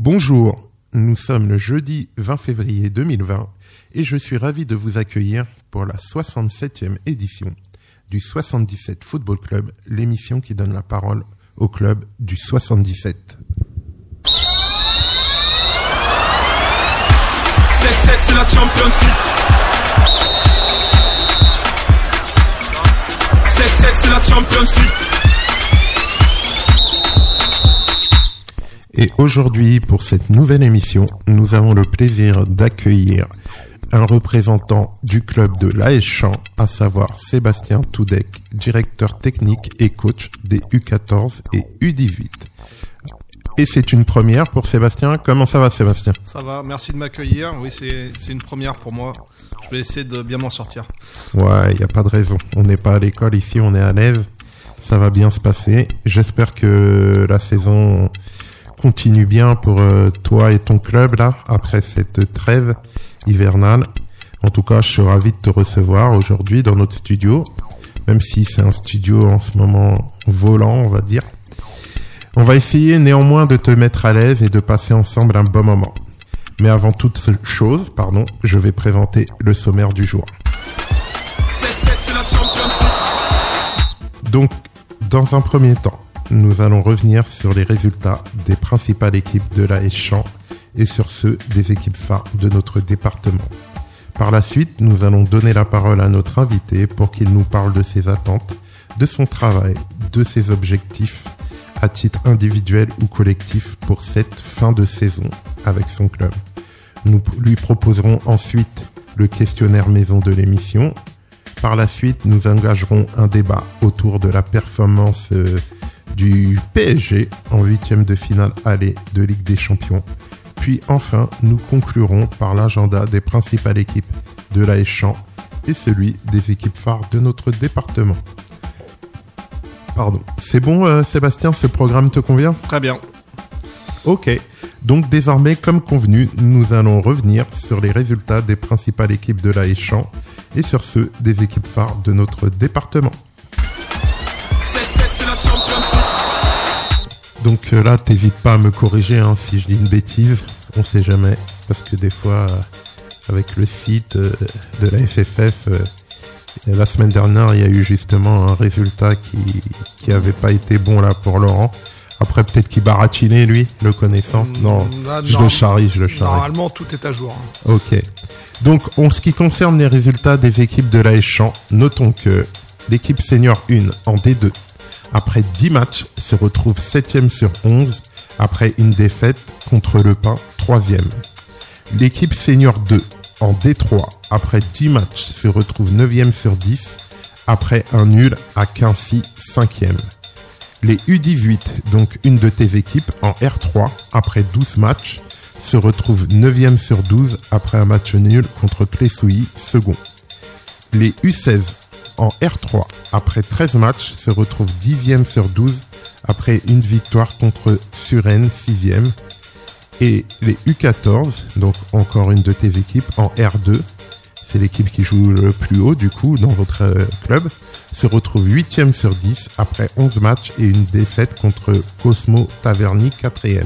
Bonjour, nous sommes le jeudi 20 février 2020 et je suis ravi de vous accueillir pour la 67e édition du 77 Football Club, l'émission qui donne la parole au club du 77. 7-7 c'est la Champions League 7-7 c'est la Champions League Et aujourd'hui, pour cette nouvelle émission, nous avons le plaisir d'accueillir un représentant du club de l'AS Champ, à savoir Sébastien Toudec, directeur technique et coach des U14 et U18. Et c'est une première pour Sébastien. Comment ça va Sébastien? Ça va, merci de m'accueillir. Oui, c'est c'est une première pour moi. Je vais essayer de bien m'en sortir. Ouais, il n'y a pas de raison. On n'est pas à l'école ici, on est à l'aise. Ça va bien se passer. J'espère que la saison continue bien pour euh, toi et ton club là, après cette trêve hivernale. En tout cas, je suis ravi de te recevoir aujourd'hui dans notre studio, même si c'est un studio en ce moment volant, on va dire. On va essayer néanmoins de te mettre à l'aise et de passer ensemble un bon moment. Mais avant toute chose, pardon, je vais présenter le sommaire du jour. 7-7 c'est la Champions League Donc, dans un premier temps, nous allons revenir sur les résultats des principales équipes de la Champ et sur ceux des équipes phares de notre département. Par la suite, nous allons donner la parole à notre invité pour qu'il nous parle de ses attentes, de son travail, de ses objectifs à titre individuel ou collectif pour cette fin de saison avec son club. Nous lui proposerons ensuite le questionnaire maison de l'émission. Par la suite, nous engagerons un débat autour de la performance euh, du PSG en huitième de finale aller de Ligue des Champions. Puis enfin, nous conclurons par l'agenda des principales équipes de la Champ et celui des équipes phares de notre département. Pardon. C'est bon, euh, Sébastien, ce programme te convient? Très bien. Ok. Donc désormais, comme convenu, nous allons revenir sur les résultats des principales équipes de la Champ et sur ceux des équipes phares de notre département. Donc euh, là, t'hésites pas à me corriger hein, si je dis une bêtise, on sait jamais, parce que des fois, euh, avec le site euh, de la FFF, la semaine dernière, il y a eu justement un résultat qui qui avait pas été bon là pour Laurent. Après, peut-être qu'il baratinait lui, le connaissant. Non, Ah, je non. le charrie, je le charrie. Normalement, tout est à jour. hein. Ok. Donc, en ce qui concerne les résultats des équipes de l'AS Champ, notons que l'équipe senior 1 en D2, après 10 matchs, se retrouve 7ème sur 11 après une défaite contre le Pin 3ème. L'équipe senior 2 en D3, après 10 matchs, se retrouve 9ème sur 10 après un nul à Quincy 5ème. Les U18, donc une de tes équipes, en R3, après 12 matchs, se retrouvent 9e sur 12 après un match nul contre Clessouilly, second. Les U16, en R3, après 13 matchs, se retrouvent 10e sur 12 après une victoire contre Suresnes, 6e. Et les U14, donc encore une de tes équipes, en R2, c'est l'équipe qui joue le plus haut du coup dans votre euh, club, se retrouve 8e sur 10 après 11 matchs et une défaite contre Cosmo Taverny 4e.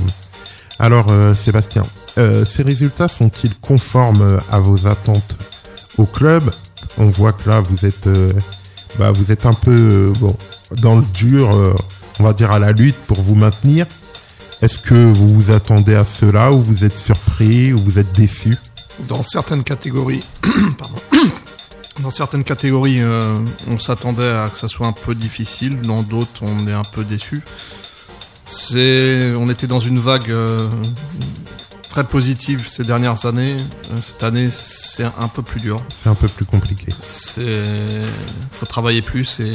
Alors euh, Sébastien, euh, ces résultats sont-ils conformes à vos attentes au club? On voit que là vous êtes, euh, bah, vous êtes un peu euh, dans le dur, euh, on va dire à la lutte pour vous maintenir. Est-ce que vous vous attendez à cela ou vous êtes surpris ou vous êtes déçu? Dans certaines catégories, pardon. Dans certaines catégories, on s'attendait à que ça soit un peu difficile. Dans d'autres, on est un peu déçu. C'est, on était dans une vague très positive ces dernières années. Euh, cette année, c'est un peu plus dur. C'est un peu plus compliqué. C'est, faut travailler plus et,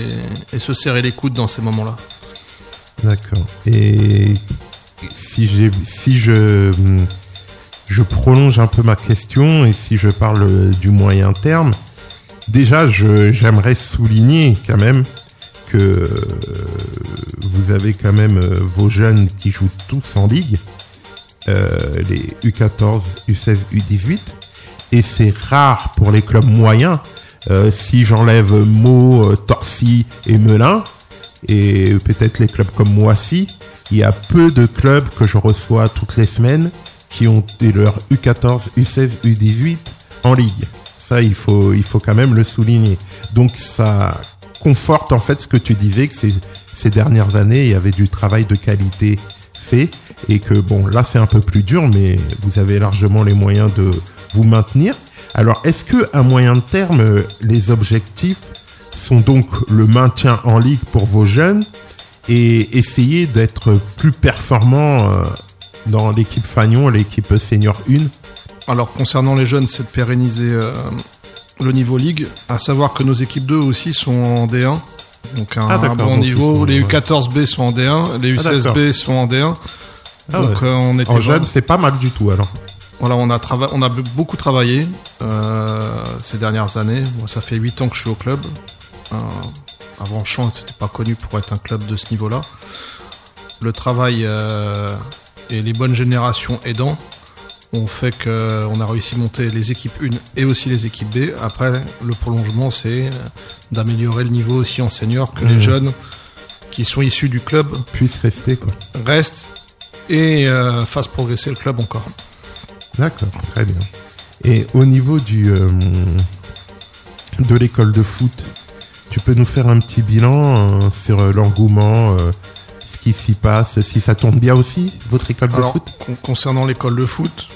et se serrer les coudes dans ces moments-là. D'accord. Et si si je, je prolonge un peu ma question et si je parle du moyen terme, déjà, j'aimerais souligner quand même que euh, vous avez quand même euh, vos jeunes qui jouent tous en ligue, les U14, U16, U18, et c'est rare pour les clubs moyens. Euh, si j'enlève Meaux, euh, Torcy et Melun, et peut-être les clubs comme Moissy, il y a peu de clubs que je reçois toutes les semaines qui ont leur U14, U16, U18 en ligue. Ça, il faut, il faut quand même le souligner. Donc, ça conforte en fait ce que tu disais, que ces, ces dernières années, il y avait du travail de qualité fait et que bon, là, c'est un peu plus dur, mais vous avez largement les moyens de vous maintenir. Alors, est-ce que à moyen terme, les objectifs sont donc le maintien en ligue pour vos jeunes et essayer d'être plus performant euh, dans l'équipe Fagnon, l'équipe senior 1 Alors concernant les jeunes, c'est de pérenniser euh, le niveau ligue, à savoir que nos équipes 2 aussi sont en D1. Donc un, Ah, un bon donc niveau. sont, les ouais. U14B sont en D1, les Ah, d'accord. U16B sont en D1. Ah donc ouais. euh, on était En jeune, c'est pas mal du tout alors. Voilà, on a, trava- on a be- beaucoup travaillé euh, ces dernières années. Moi, ça fait 8 ans que je suis au club. Euh, avant Champ, c'était pas connu pour être un club de ce niveau-là. Le travail euh, et les bonnes générations aidant ont fait qu'on a réussi à monter les équipes 1 et aussi les équipes B. Après, le prolongement, c'est d'améliorer le niveau aussi en senior, que les jeunes qui sont issus du club Puisse rester quoi. restent et euh, fassent progresser le club encore. D'accord, très bien. Et au niveau du euh, de l'école de foot, tu peux nous faire un petit bilan euh, sur l'engouement, ce qui s'y passe, si ça tourne bien aussi, votre école de foot? con- concernant l'école de foot,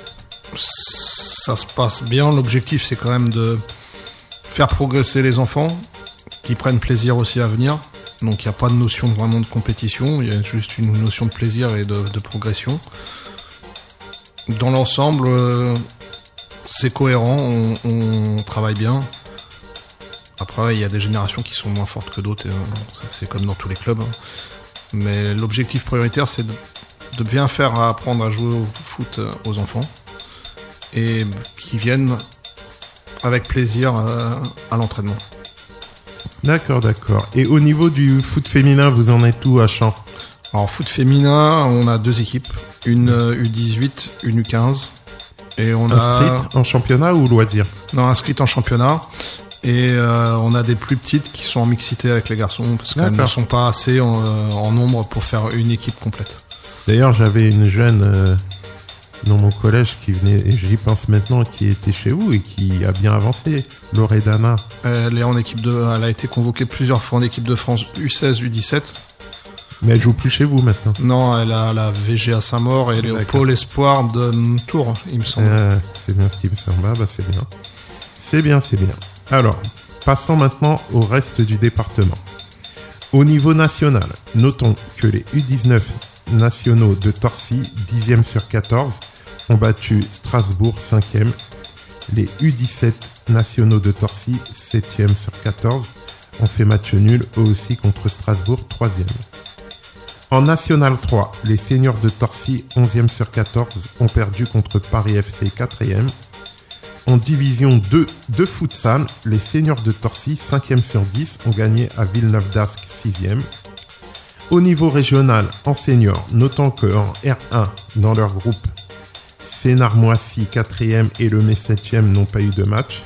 ça se passe bien. L'objectif, c'est quand même de faire progresser les enfants, qui prennent plaisir aussi à venir. Donc, il n'y a pas de notion vraiment de compétition, il y a juste une notion de plaisir et de, progression. Dans l'ensemble, euh, c'est cohérent, on, travaille bien. Après, il y a des générations qui sont moins fortes que d'autres, euh, c'est comme dans tous les clubs. hein. Mais l'objectif prioritaire, c'est de de bien faire apprendre à jouer au foot euh, aux enfants et qui viennent avec plaisir euh, à l'entraînement. D'accord, d'accord. Et au niveau du foot féminin, vous en êtes où à Champ? Alors foot féminin, on a deux équipes, une euh, U18, une U15 et on a Inscrite en championnat ou loisir? Non inscrite en championnat et euh, on a des plus petites qui sont en mixité avec les garçons parce qu'elles ne sont pas assez en, euh, en nombre pour faire une équipe complète. D'ailleurs, j'avais une jeune euh, dans mon collège qui venait, et j'y pense maintenant, qui était chez vous et qui a bien avancé, Loredana. Elle est en équipe de, elle a été convoquée plusieurs fois en équipe de France U16, U17 Mais elle joue plus chez vous maintenant. Non, elle a la VG à Saint-Maur et elle est au pôle espoir de Tours, il me semble. Ah, c'est bien ce qui me semble. Ah, bah, c'est bien. C'est bien, c'est bien. Alors, passons maintenant au reste du département. Au niveau national, notons que les U19 nationaux de Torcy, 10e sur 14, ont battu Strasbourg, 5e. Les U17 nationaux de Torcy, 7e sur 14, ont fait match nul eux aussi contre Strasbourg, 3e. En National 3, les seniors de Torcy, 11e sur 14, ont perdu contre Paris FC 4e. En Division 2 de futsal, les seniors de Torcy, 5e sur 10, ont gagné à Villeneuve d'Ascq 6e. Au niveau régional, en senior, notons que en R1, dans leur groupe, Sénard-Moissy 4e et le Mai 7e n'ont pas eu de match.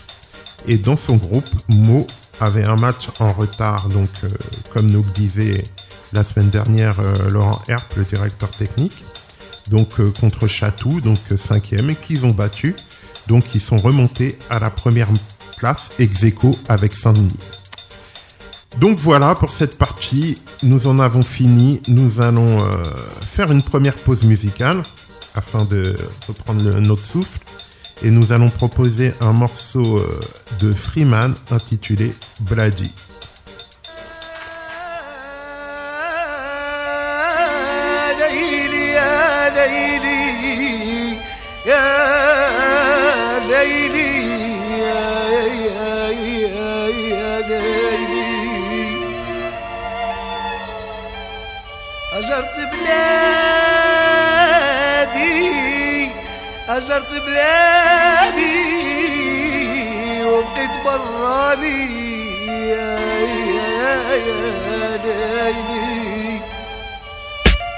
Et dans son groupe, Meaux avait un match en retard, donc euh, comme nous le disait la semaine dernière euh, Laurent Herp, le directeur technique, donc euh, contre Chatou, donc euh, cinquième, et qu'ils ont battu. Donc ils sont remontés à la première place ex avec Saint-Denis. Donc voilà pour cette partie, nous en avons fini. Nous allons faire une première pause musicale afin de reprendre le- notre souffle et nous allons proposer un morceau euh, de Freeman intitulé Bloody. يا ليلي أجرت بلادي وبقيت براني يا يا يا ليلي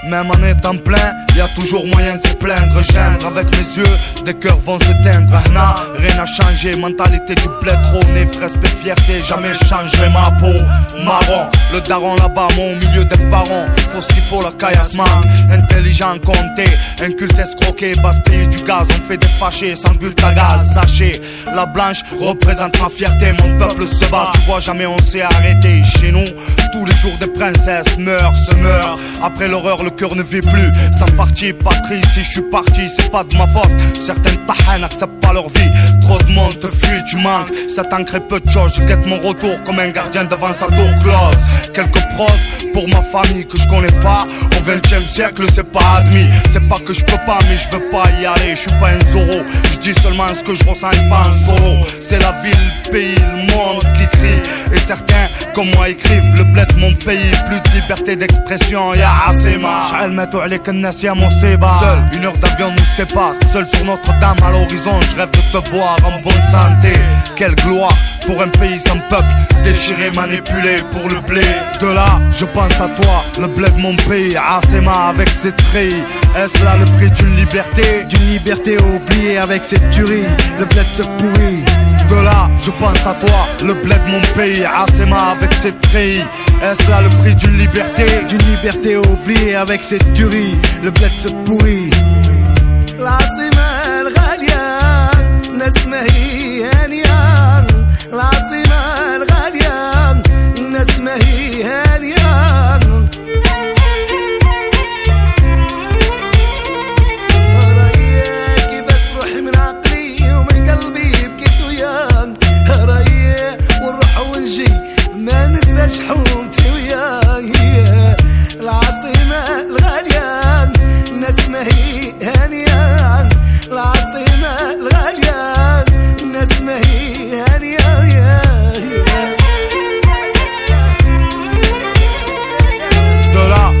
Même en étant plein, y a toujours moyen de se plaindre. Gendre avec mes yeux, des cœurs vont se teindre. Rien n'a changé. Mentalité du bled, trône, respect, fierté, jamais changerai ma peau. Marron, le daron là-bas, mon milieu des parents. Faut ce qu'il faut, la caillasse. Intelligent, compté, inculte, escroqué, bastille du gaz. On fait des fâchés sans but à gaz. Sachez, la blanche représente ma fierté. Mon peuple se bat, tu vois, jamais on s'est arrêté. Chez nous, tous les jours des princesses meurent, se meurent. Après l'horreur, le cœur ne vit plus. Sans parti, patrie, si je suis parti, c'est pas de ma faute. Certaines tahans n'acceptent pas leur vie trop de monde te fuit, tu manques. Ça t'ancrait peu de choses. Je guette mon retour comme un gardien devant sa tour close. Quelques pros pour ma famille que je connais pas. Au 20 siècle, c'est pas admis. C'est pas que je peux pas, mais je veux pas y aller. Je suis pas un zoro. Je dis seulement ce que je ressens et pas un solo. C'est la ville, le pays, le monde qui crie. Et certains, comme moi, écrivent le bled, mon pays. Plus de liberté d'expression, y'a assez marre. Seul, une heure d'avion nous sépare. Seul sur Notre-Dame à l'horizon, je rêve de te voir en bonne santé. Quelle gloire pour un pays sans peuple, déchiré, manipulé pour le blé. De là, je pense à toi, le blé de mon pays, Asema avec ses traits. Est-ce là le prix d'une liberté? D'une liberté oubliée avec ses tueries, le blé se pourrit. De là, je pense à toi, le blé de mon pays, Asema avec ses traits. Est-ce là le prix d'une liberté? D'une liberté oubliée avec ses tueries, le bled se pourrit.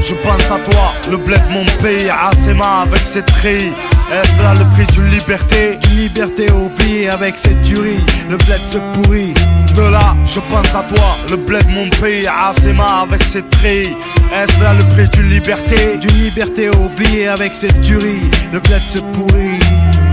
Je pense à toi, le bled mon pays, Asema avec ses treillis. Est-ce là le prix d'une liberté? D'une liberté oubliée avec cette tuerie Le bled se pourrit. De là, je pense à toi, le bled mon pays, Asema avec ses treillis. Est-ce là le prix d'une liberté? D'une liberté oubliée avec cette tuerie Le bled se pourrit.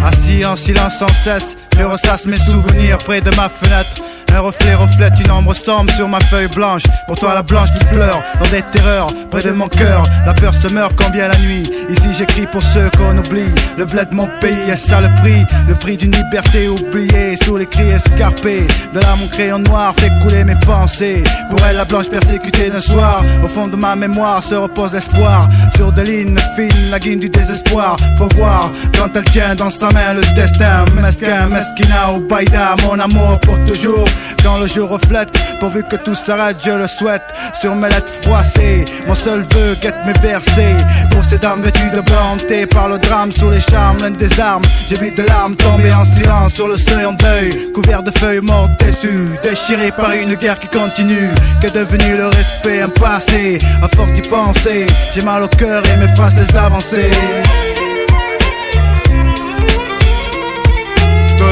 Assis en silence sans cesse Je ressasse mes souvenirs près de ma fenêtre un reflet reflète une ombre sombre sur ma feuille blanche. Pour toi, la blanche qui pleure dans des terreurs près de mon cœur. La peur se meurt quand vient la nuit. Ici, j'écris pour ceux qu'on oublie. Le bled de mon pays, est ça le prix Le prix d'une liberté oubliée sous les cris escarpés. De là, mon crayon noir fait couler mes pensées. Pour elle, la blanche persécutée d'un soir. Au fond de ma mémoire se repose l'espoir. Sur des lignes fines, la guine du désespoir. Faut voir quand elle tient dans sa main le destin. Mesquin, mesquina ou baïda, mon amour pour toujours. Quand le jour reflète, pourvu que tout s'arrête, je le souhaite. Sur mes lettres froissées, mon seul vœu guette mes versets. Pour ces dames vêtues de blanc, par le drame, sous les charmes, l'un des armes. J'ai vu de larmes tomber en silence sur le seuil en deuil. Couvert de feuilles mortes déçues, déchiré par une guerre qui continue. Qu'est devenu le respect, un passé, à force d'y penser. J'ai mal au cœur et mes phrases laissent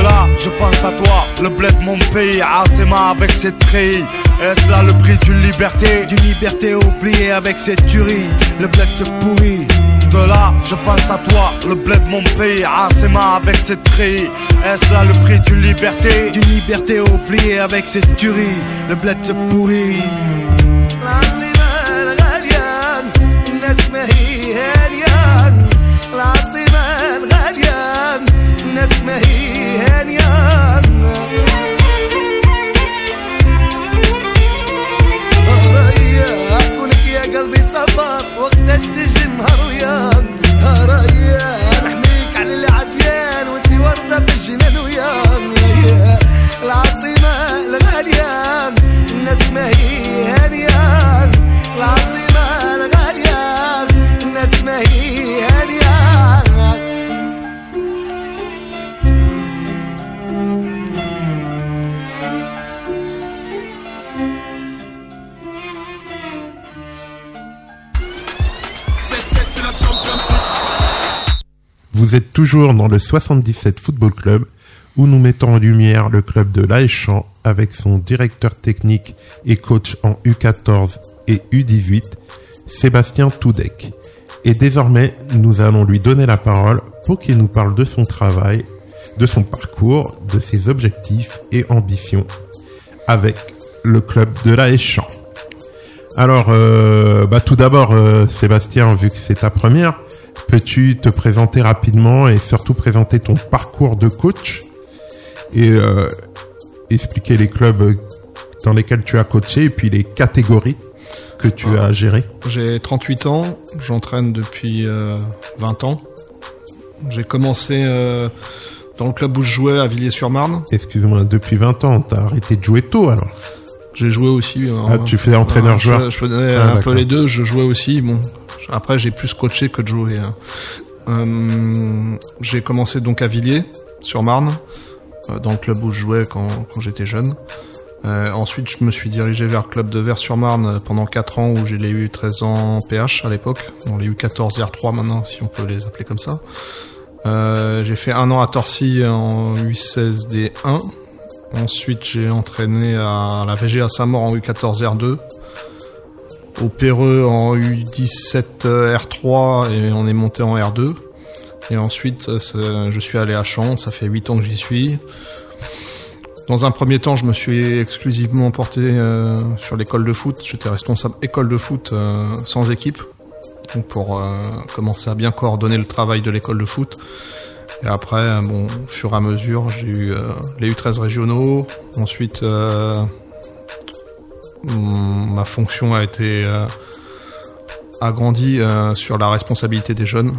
là, je pense à toi, le bled mon pays, Asema avec ses treillis. Est-ce là le prix d'une liberté? D'une liberté oubliée avec cette tuerie, le bled se pourrit. De là, je pense à toi, le bled mon pays, Asema avec ses treillis. Est-ce là le prix d'une liberté? D'une liberté oubliée avec cette tuerie, le bled se pourrit. Dans le 77 Football Club où nous mettons en lumière le club de l'Aéchamp avec son directeur technique et coach en U14 et U18, Sébastien Toudek. Et désormais, nous allons lui donner la parole pour qu'il nous parle de son travail de son parcours, de ses objectifs et ambitions avec le club de la Champ. Alors, euh, bah, tout d'abord, euh, Sébastien, vu que c'est ta première, peux-tu te présenter rapidement et surtout présenter ton parcours de coach et euh, expliquer les clubs dans lesquels tu as coaché et puis les catégories que tu as gérées? J'ai 38 ans, j'entraîne depuis euh, 20 ans. J'ai commencé euh, dans le club où je jouais à Villiers-sur-Marne. Excuse-moi, depuis 20 ans, t'as arrêté de jouer tôt alors? J'ai joué aussi. euh, Ah, tu fais entraîneur-joueur Je, je faisais Ah, un peu les deux, je jouais aussi. Bon, après j'ai plus coaché que de jouer. hein. Euh, j'ai commencé donc à Villiers, sur Marne, euh, dans le club où je jouais quand, j'étais jeune. Euh, ensuite, je me suis dirigé vers le club de Vers-sur-Marne pendant 4 ans où j'ai les eu 13 ans PH à l'époque. On les eu 14 R3 maintenant, si on peut les appeler comme ça. J'ai fait un an à Torcy en U16 D1. Ensuite, j'ai entraîné à la VG à Saint-Maur en U14 R2. Au Péreux en U17 R3 et on est monté en R2. Et ensuite, je suis allé à Champs, ça fait 8 ans que j'y suis. Dans un premier temps, je me suis exclusivement porté euh, sur l'école de foot. J'étais responsable école de foot euh, sans équipe. Pour euh, commencer à bien coordonner le travail de l'école de foot. Et après, bon, au fur et à mesure, j'ai eu les U13 régionaux. Ensuite, ma fonction a été euh, agrandie euh, sur la responsabilité des jeunes.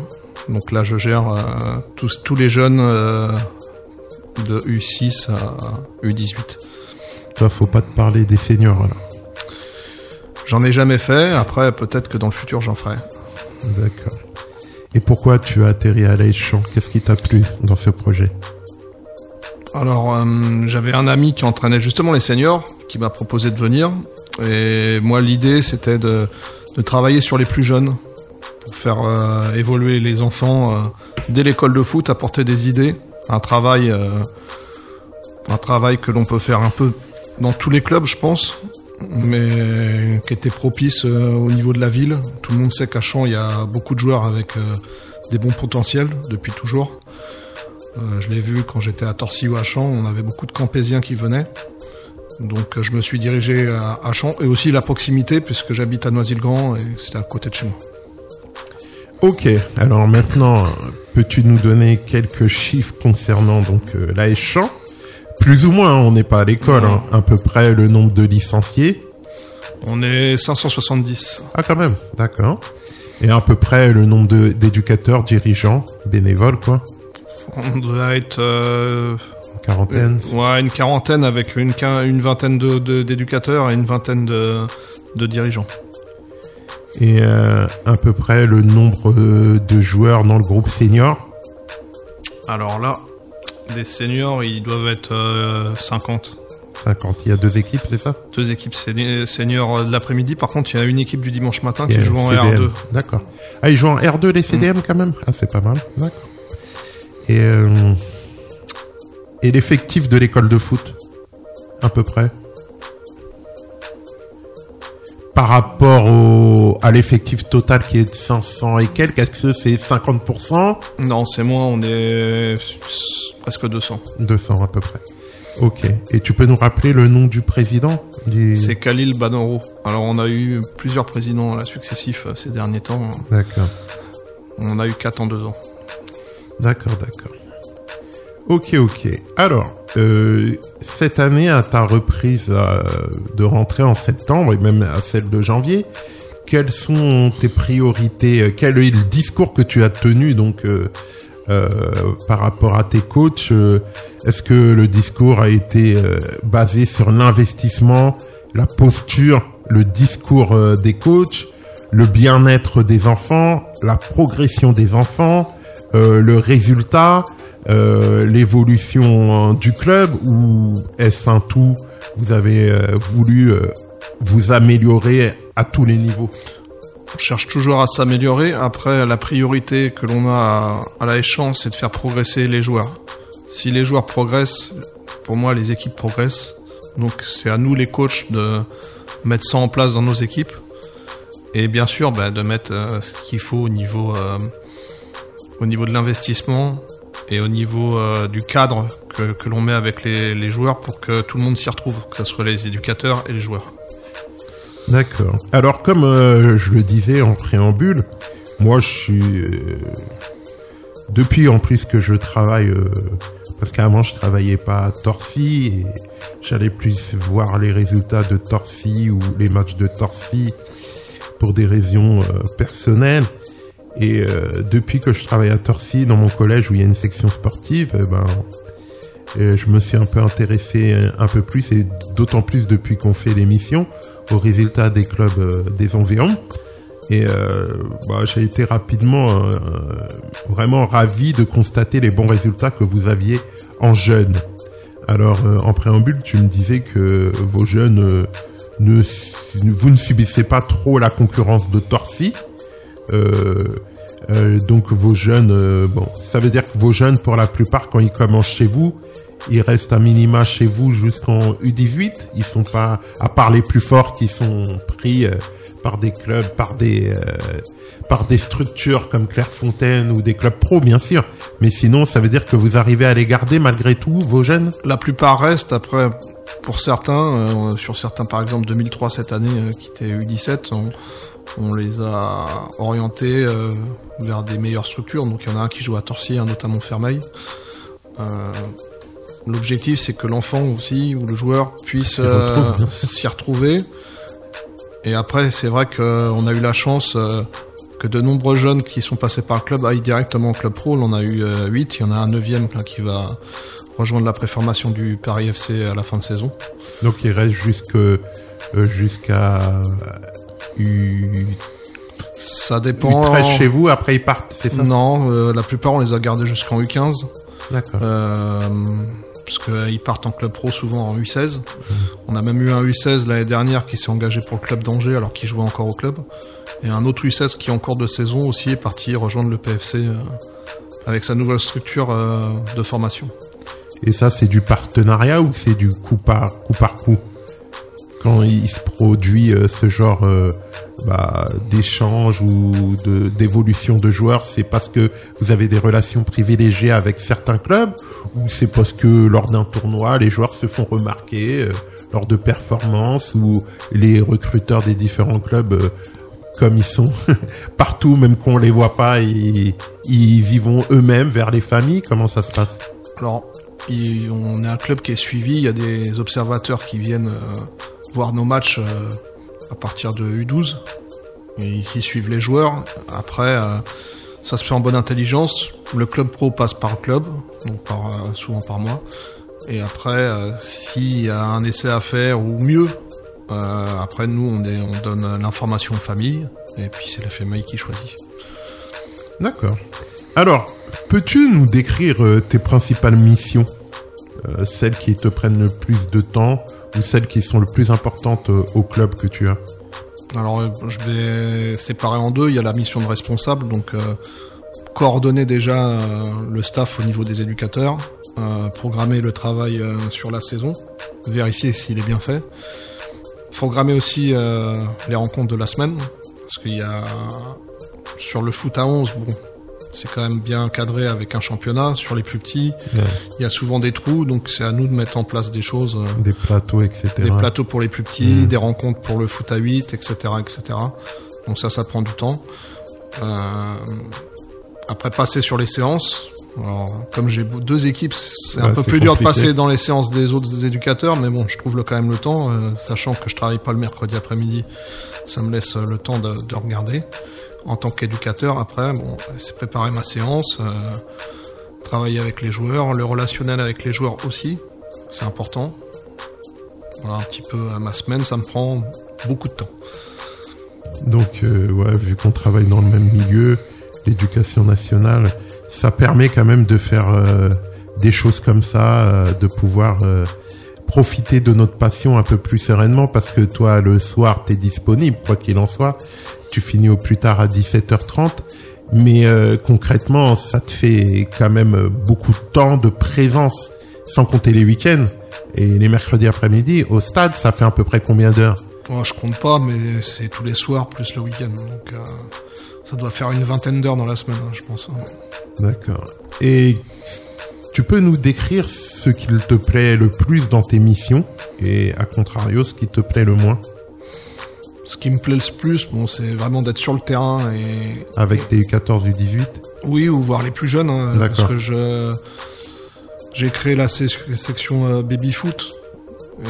Donc là, je gère euh, tous, tous les jeunes de U6 à U18. Toi, faut pas te parler des seniors. J'en ai jamais fait. Après, peut-être que dans le futur, j'en ferai. D'accord. Et pourquoi tu as atterri à Champ? Qu'est-ce qui t'a plu dans ce projet? Alors, euh, j'avais un ami qui entraînait justement les seniors, qui m'a proposé de venir. Et moi, l'idée, c'était de, travailler sur les plus jeunes, pour faire euh, évoluer les enfants euh, dès l'école de foot, apporter des idées, un travail, euh, un travail que l'on peut faire un peu dans tous les clubs, je pense, mais qui était propice au niveau de la ville. Tout le monde sait qu'à Champs, il y a beaucoup de joueurs avec des bons potentiels depuis toujours. Je l'ai vu quand j'étais à Torcy ou à Champs, on avait beaucoup de Campésiens qui venaient. Donc euh, je me suis dirigé à, à Champs et aussi la proximité puisque j'habite à Noisy-le-Grand et c'était à côté de chez moi. Ok, alors maintenant, peux-tu nous donner quelques chiffres concernant donc euh, la Plus ou moins, on n'est pas à l'école, hein, à peu près le nombre de licenciés. On est 570. Ah quand même, d'accord. Et à peu près le nombre d'éducateurs, dirigeants, bénévoles quoi, On doit être euh, quarantaine. ouais, une quarantaine avec une, une vingtaine de- de- d'éducateurs et une vingtaine de, de dirigeants. Et euh, à peu près le nombre euh, de joueurs dans le groupe senior? Alors là, des seniors, ils doivent être euh, 50. 50, il y a deux équipes, c'est ça? Deux équipes seniors euh, de l'après-midi. Par contre, il y a une équipe du dimanche matin qui joue euh, en CDM. R2. D'accord. Ah, ils jouent en R2 les CDM quand même? Ah, c'est pas mal. D'accord. Et, euh, et l'effectif de l'école de foot À peu près Par rapport au, à l'effectif total qui est de 500 et quelques, est-ce que c'est 50% Non, c'est moins, on est presque 200. 200 à peu près. Ok. Et tu peux nous rappeler le nom du président du... C'est Khalil Banoro. Alors, on a eu plusieurs présidents là, successifs euh, ces derniers temps. D'accord. On a eu 4 en 2 ans. D'accord, d'accord. Ok, ok. Alors, euh, cette année, à ta reprise euh, de rentrée en septembre et même à celle de janvier, quelles sont tes priorités euh, Quel est le discours que tu as tenu donc euh, euh, par rapport à tes coachs euh, Est-ce que le discours a été basé sur l'investissement, la posture, le discours des coachs, le bien-être des enfants, la progression des enfants, le résultat, euh, l'évolution euh, du club ou est-ce un tout Vous avez euh, voulu euh, vous améliorer à tous les niveaux? On cherche toujours à s'améliorer. Après, la priorité que l'on a à, à la échange, c'est de faire progresser les joueurs. Si les joueurs progressent, pour moi, les équipes progressent. Donc, c'est à nous, les coachs, de mettre ça en place dans nos équipes. Et bien sûr, bah, de mettre ce qu'il faut au niveau, au niveau de l'investissement et au niveau euh, du cadre que, l'on met avec les, joueurs pour que tout le monde s'y retrouve, que ce soit les éducateurs et les joueurs. D'accord. Alors comme euh, je le disais en préambule, moi je suis euh, depuis en plus que je travaille parce qu'avant je travaillais pas à Torcy et j'allais plus voir les résultats de Torcy ou les matchs de Torcy pour des raisons personnelles. Et euh, depuis que je travaille à Torcy dans mon collège où il y a une section sportive, eh ben euh, je me suis un peu intéressé un, un peu plus et d'autant plus depuis qu'on fait l'émission aux résultats des clubs euh, des environs. Et euh, bah, j'ai été rapidement euh, vraiment ravi de constater les bons résultats que vous aviez en jeunes. Alors euh, en préambule, tu me disais que vos jeunes euh, ne vous ne subissez pas trop la concurrence de Torcy. Euh, euh, donc vos jeunes, euh, bon, ça veut dire que vos jeunes, pour la plupart, quand ils commencent chez vous, ils restent à minima chez vous jusqu'en U18. Ils sont pas, à part les plus forts qui sont pris par des clubs, par des, par des structures comme Clairefontaine ou des clubs pro, bien sûr. Mais sinon, ça veut dire que vous arrivez à les garder malgré tout, vos jeunes? La plupart restent après, pour certains, sur certains par exemple 2003 cette année qui était U17, on, on les a orientés euh, vers des meilleures structures. Donc il y en a un qui joue à Torcy, un notamment Fermeil. Euh, L'objectif c'est que l'enfant aussi ou le joueur puisse euh, s'y retrouver. Et après c'est vrai qu'on a eu la chance que de nombreux jeunes qui sont passés par le club aillent directement au club pro. On en a eu euh, 8, il y en a un neuvième là, qui va rejoindre la préformation du Paris FC à la fin de saison. Donc il reste jusqu'à Ça dépend. U13 chez vous. Après ils partent, c'est ça? Non, euh, la plupart on les a gardés jusqu'en U15. D'accord. Euh, parce qu'ils partent en club pro souvent en U16. On a même eu un U16 l'année dernière qui s'est engagé pour le club d'Angers alors qu'il jouait encore au club. Et un autre U16 qui en cours de saison aussi est parti rejoindre le PFC euh, avec sa nouvelle structure euh, de formation. Et ça, c'est du partenariat ou c'est du coup par coup par coup? Quand il se produit euh, ce genre euh, bah, d'échange ou d'évolution de joueurs, c'est parce que vous avez des relations privilégiées avec certains clubs ou c'est parce que lors d'un tournoi, les joueurs se font remarquer euh, lors de performances ou les recruteurs des différents clubs comme ils sont partout, même qu'on les voit pas, ils, ils vivent eux-mêmes vers les familles. Comment ça se passe? Alors, on est un club qui est suivi, il y a des observateurs qui viennent voir nos matchs euh, à partir de U12 et qui suivent les joueurs. Après, euh, ça se fait en bonne intelligence. Le club pro passe par club, donc par, euh, souvent par mois. Et après, s'il y a un essai à faire ou mieux, après nous on, on donne l'information aux familles et puis c'est la famille qui choisit. D'accord. Alors, peux-tu nous décrire tes principales missions Celles qui te prennent le plus de temps ou celles qui sont le plus importantes euh, au club que tu as Alors, euh, je vais séparer en deux. Il y a la mission de responsable, donc euh, coordonner déjà le staff au niveau des éducateurs, programmer le travail sur la saison, vérifier s'il est bien fait, programmer aussi les rencontres de la semaine, parce qu'il y a sur le foot à 11, bon, c'est quand même bien cadré avec un championnat. Sur les plus petits, il y a souvent des trous, donc c'est à nous de mettre en place des choses. euh, Des plateaux, etc. des plateaux pour les plus petits, des rencontres pour le foot à 8, etc., etc. Donc ça, ça prend du temps. Euh, après, passer sur les séances. Alors, comme j'ai deux équipes, c'est un peu plus dur de passer dans les séances des autres éducateurs, mais bon, je trouve le, quand même le temps, euh, sachant que je travaille pas le mercredi après-midi, ça me laisse le temps de, de regarder. En tant qu'éducateur, après, bon, c'est préparer ma séance, euh, travailler avec les joueurs, le relationnel avec les joueurs aussi, c'est important. Voilà un petit peu euh, ma semaine, ça me prend beaucoup de temps. Donc, euh, ouais, vu qu'on travaille dans le même milieu, l'éducation nationale, ça permet quand même de faire euh, des choses comme ça, de pouvoir profiter de notre passion un peu plus sereinement, parce que toi, le soir, t'es disponible, quoi qu'il en soit. Tu finis au plus tard à 17h30. Mais euh, concrètement, ça te fait quand même beaucoup de temps de présence, sans compter les week-ends. Et les mercredis après-midi, au stade, ça fait à peu près combien d'heures? Moi, je compte pas, mais c'est tous les soirs plus le week-end. Donc, euh, Ça doit faire une vingtaine d'heures dans la semaine, hein, je pense. D'accord. Et tu peux nous décrire ce qu'il te plaît le plus dans tes missions et à contrario ce qui te plaît le moins? Ce qui me plaît le plus, bon, c'est vraiment d'être sur le terrain et avec tes U14 U18 oui, ou voir les plus jeunes, hein, parce que je j'ai créé la sec- section euh, baby foot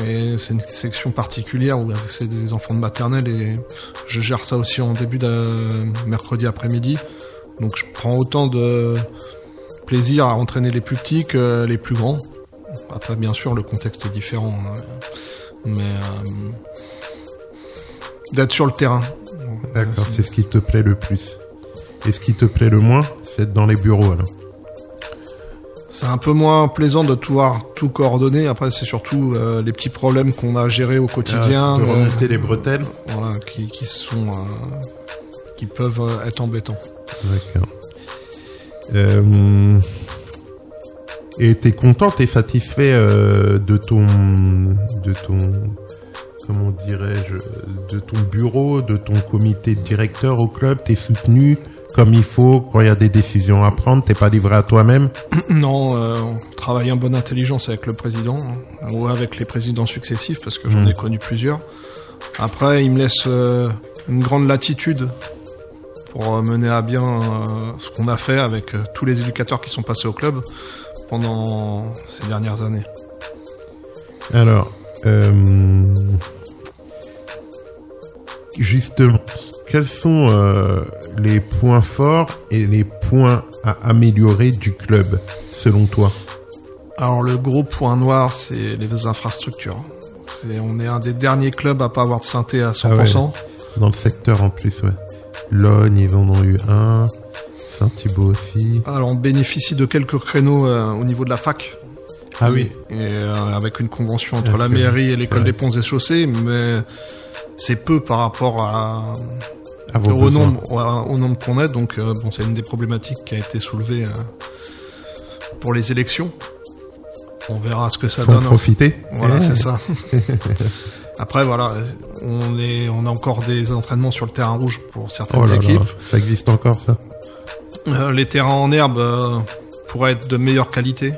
et c'est une section particulière où c'est des enfants de maternelle et je gère ça aussi en début de mercredi après-midi. Donc je prends autant de plaisir à entraîner les plus petits que les plus grands. Après, bien sûr, le contexte est différent, hein, mais euh, d'être sur le terrain. D'accord, c'est ce qui te plaît le plus. Et ce qui te plaît le moins, c'est être dans les bureaux alors. C'est un peu moins plaisant de pouvoir tout coordonner. Après, c'est surtout euh, les petits problèmes qu'on a à gérer au quotidien, Ah, de euh, remonter les bretelles. voilà, qui, qui sont, euh, qui peuvent être embêtants. D'accord. Et t'es content, t'es satisfait de ton, de ton, comment dirais-je, de ton bureau, de ton comité de directeur au club. T'es soutenu comme il faut quand il y a des décisions à prendre. T'es pas livré à toi-même? non, euh, on travaille en bonne intelligence avec le président hein, ou avec les présidents successifs parce que j'en Mm. ai connu plusieurs. Après, il me laisse euh, une grande latitude pour euh, mener à bien euh, ce qu'on a fait avec tous les éducateurs qui sont passés au club pendant ces dernières années. Alors, euh, justement, quels sont euh, les points forts et les points à améliorer du club, selon toi? Alors le gros point noir, c'est les infrastructures. On est un des derniers clubs à pas avoir de synthé à 100%. Dans le secteur en plus, ouais. Logne, ils en ont eu un. Saint-Thibault aussi. Alors on bénéficie de quelques créneaux euh, au niveau de la fac. Ah oui. Et euh, avec une convention entre Ah, la c'est mairie et l'école des ponts et chaussées, mais c'est peu par rapport à, À vos au, nombre, au, nombre qu'on est. Donc euh, bon, c'est une des problématiques qui a été soulevée euh, pour les élections. On verra ce que ça Faut en donne. hein. profiter. Voilà, c'est ça. Après, voilà, on est, on a encore des entraînements sur le terrain rouge pour certaines Oh là là, équipes. ça existe encore ça. Euh, les terrains en herbe pourraient être de meilleure qualité.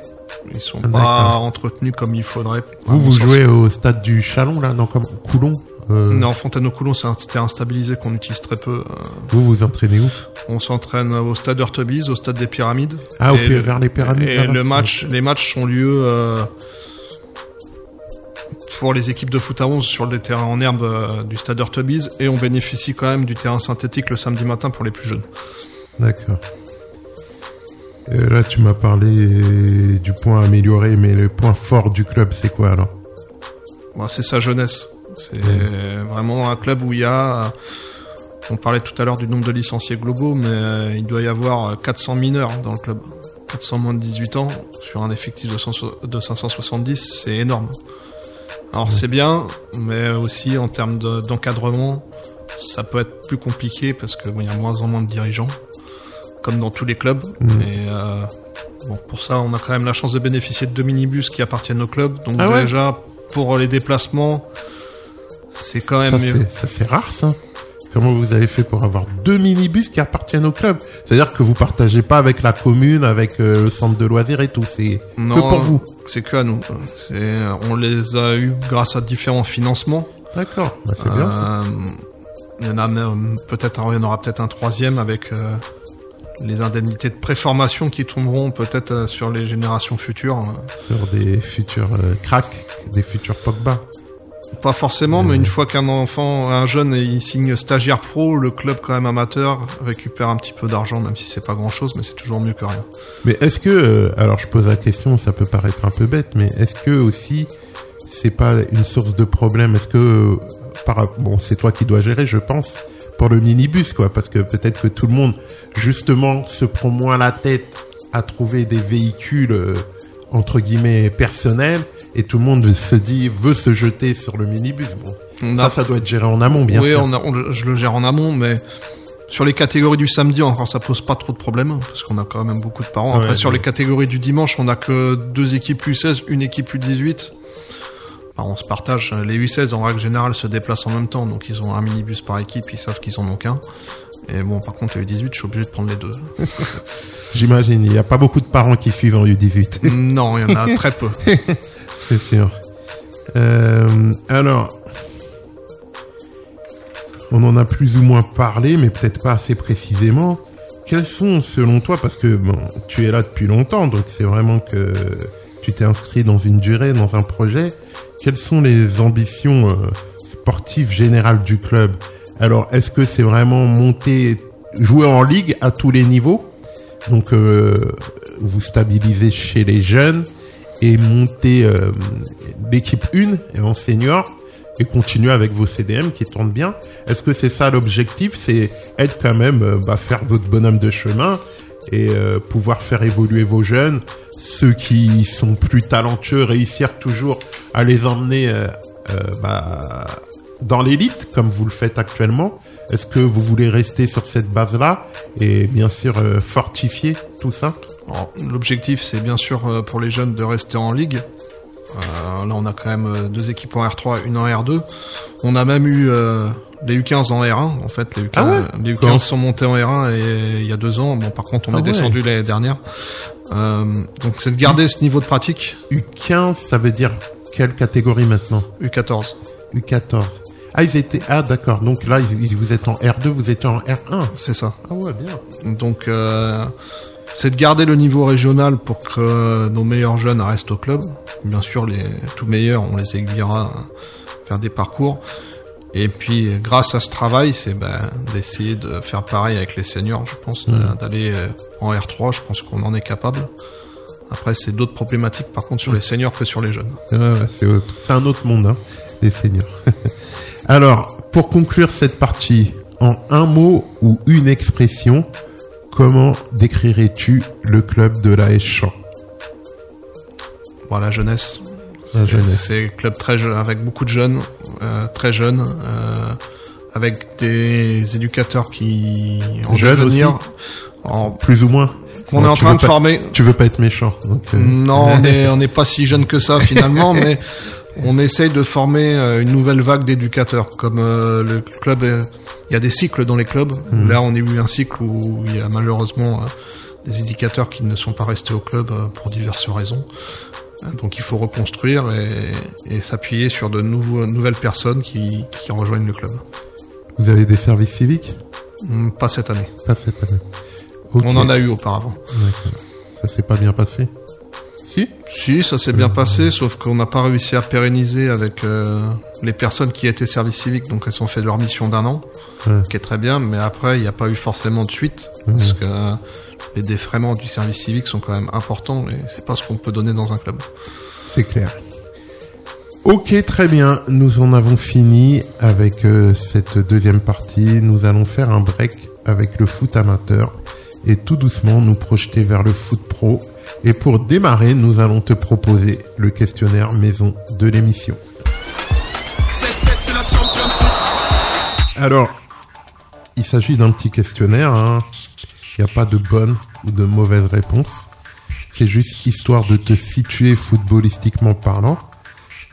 Ils sont Ah, pas entretenus comme il faudrait. Vous, vous jouez au stade du Chalon, là, non, comme Coulon euh, Non, Fontaine-au-Coulon, c'est un terrain stabilisé qu'on utilise très peu. Euh, Vous vous entraînez où? On s'entraîne au stade Heurtebise, au stade des Pyramides. Ah, au Et le- vers les pyramides. Et le match, les matchs sont lieu euh, pour les équipes de foot à 11 sur des terrains en herbe euh, du stade Heurtebise et on bénéficie quand même du terrain synthétique le samedi matin pour les plus jeunes. D'accord. Là, tu m'as parlé du point amélioré, mais le point fort du club, c'est quoi alors? Bon, c'est sa jeunesse. C'est vraiment un club où il y a. On parlait tout à l'heure du nombre de licenciés globaux, mais euh, il doit y avoir euh, 400 mineurs dans le club. 400 moins de 18 ans sur un effectif de, 100 de 570, c'est énorme. Alors c'est bien, mais aussi en termes de- d'encadrement, ça peut être plus compliqué parce que bon, il y a moins en moins de dirigeants, comme dans tous les clubs. Et euh, bon, pour ça, on a quand même la chance de bénéficier de deux minibus qui appartiennent au club. Donc Ah ouais? déjà, pour les déplacements, c'est quand même Ça, mieux. c'est- ça, c'est rare, ça. Comment vous avez fait pour avoir deux minibus qui appartiennent au club? C'est-à-dire que vous partagez pas avec la commune, avec euh, le centre de loisirs et tout. C'est que pour vous. c'est que à nous. C'est, on les a eu grâce à différents financements. D'accord. Bah, c'est bien ça. Euh, Il y en a même peut-être, il y en aura peut-être un troisième avec euh, les indemnités de préformation qui tomberont peut-être euh, sur les générations futures. Sur des futurs euh, cracks, des futurs Pogba. Pas forcément, mais une fois qu'un enfant, un jeune, il signe stagiaire pro, le club quand même amateur récupère un petit peu d'argent, même si c'est pas grand chose, mais c'est toujours mieux que rien. Mais est-ce que, euh, alors je pose la question, ça peut paraître un peu bête, mais est-ce que aussi c'est pas une source de problème? Est-ce que, euh, par, bon, c'est toi qui dois gérer, je pense, pour le minibus, quoi, parce que peut-être que tout le monde, justement, se prend moins la tête à trouver des véhicules euh, entre guillemets personnels, et tout le monde se dit veut se jeter sur le minibus. Bon, On ça, ça doit être géré en amont, bien oui, sûr. on on- je le gère en amont, mais sur les catégories du samedi, encore, ça pose pas trop de problèmes, parce qu'on a quand même beaucoup de parents. Après, Ouais, sur ouais. les catégories du dimanche, on a que deux équipes U16, une équipe U18. Enfin, on se partage. Les U16 en règle générale se déplacent en même temps, donc ils ont un minibus par équipe, ils savent qu'ils en ont qu'un. Et bon, par contre, les U18, je suis obligé de prendre les deux. J'imagine, il n'y a pas beaucoup de parents qui suivent en U18. non, il y en a très peu. C'est sûr. Euh, alors, on en a plus ou moins parlé, mais peut-être pas assez précisément. Quels sont, selon toi, parce que bon, tu es là depuis longtemps, donc c'est vraiment que tu t'es inscrit dans une durée, dans un projet. Quelles sont les ambitions euh, sportives générales du club? Alors, est-ce que c'est vraiment monter, jouer en ligue à tous les niveaux? Donc, euh, vous stabilisez chez les jeunes et monter euh, l'équipe 1 et en senior et continuer avec vos CDM qui tournent bien. Est-ce que c'est ça l'objectif? C'est être quand même, bah, faire votre bonhomme de chemin et euh, pouvoir faire évoluer vos jeunes, ceux qui sont plus talentueux, réussir toujours à les emmener euh, euh, bah, dans l'élite comme vous le faites actuellement. Est-ce que vous voulez rester sur cette base-là et bien sûr fortifier tout ça? L'objectif, c'est bien sûr pour les jeunes de rester en ligue. Là, on a quand même deux équipes en R3, une en R2. On a même eu les U15 en R1. En fait, les U15, Ah ouais les U15 Quand sont montés en R1 et, il y a deux ans. Bon, par contre, on Ah est ouais. descendu l'année dernière. Euh, donc, c'est de garder ce niveau de pratique. U15, ça veut dire quelle catégorie maintenant U14. U14. Ah, ils étaient. Ah, d'accord. Donc là, ils- vous êtes en R2, vous étiez en R1. C'est ça. Ah ouais, bien. Donc, euh, c'est de garder le niveau régional pour que euh, nos meilleurs jeunes restent au club. Bien sûr, les tout meilleurs, on les aiguillera à faire des parcours. Et puis, grâce à ce travail, c'est ben, d'essayer de faire pareil avec les seniors, je pense, de- d'aller euh, en R3. Je pense qu'on en est capable. Après, c'est d'autres problématiques, par contre, sur les seniors que sur les jeunes. C'est autre- un autre monde, hein, les seniors. Alors, pour conclure cette partie, en un mot ou une expression, comment décrirais-tu le club de la Champ? Bon, la jeunesse. C'est- un club très jeune, avec beaucoup de jeunes, euh, très jeunes, euh, avec des éducateurs qui en Jeunes devenir. aussi En- Plus ou moins qu'on est en tu train veux de pas- former. Tu veux pas être méchant. Donc, euh, Non, on est- on n'est pas si jeune que ça finalement, mais on essaye de former une nouvelle vague d'éducateurs. Comme le club, il y a des cycles dans les clubs. Mhm. Là, on a eu un cycle où il y a malheureusement des éducateurs qui ne sont pas restés au club pour diverses raisons. Euh, Donc il faut reconstruire et, et s'appuyer sur de nouveaux, nouvelles personnes qui, qui rejoignent le club. Vous avez des services civiques Hum, Pas cette année. Pas cette année. On en a eu auparavant. Ça s'est pas bien passé Si Si, ça s'est bien passé, sauf qu'on n'a pas réussi à pérenniser avec euh, les personnes qui étaient service civique, donc elles ont fait leur mission d'un an, Ouais. qui est très bien, mais après il n'y a pas eu forcément de suite, parce que euh, les défraiements du service civique sont quand même importants, et c'est pas ce qu'on peut donner dans un club. C'est clair. Ok, très bien. Nous en avons fini avec euh, cette deuxième partie. Nous allons faire un break avec le foot amateur et tout doucement nous projeter vers le foot pro. Et pour démarrer, nous allons te proposer le questionnaire maison de l'émission. 7-7, c'est la Champions League. Alors, il s'agit d'un petit questionnaire. hein. Il n'y a pas de bonne ou de mauvaise réponse. C'est juste histoire de te situer footballistiquement parlant.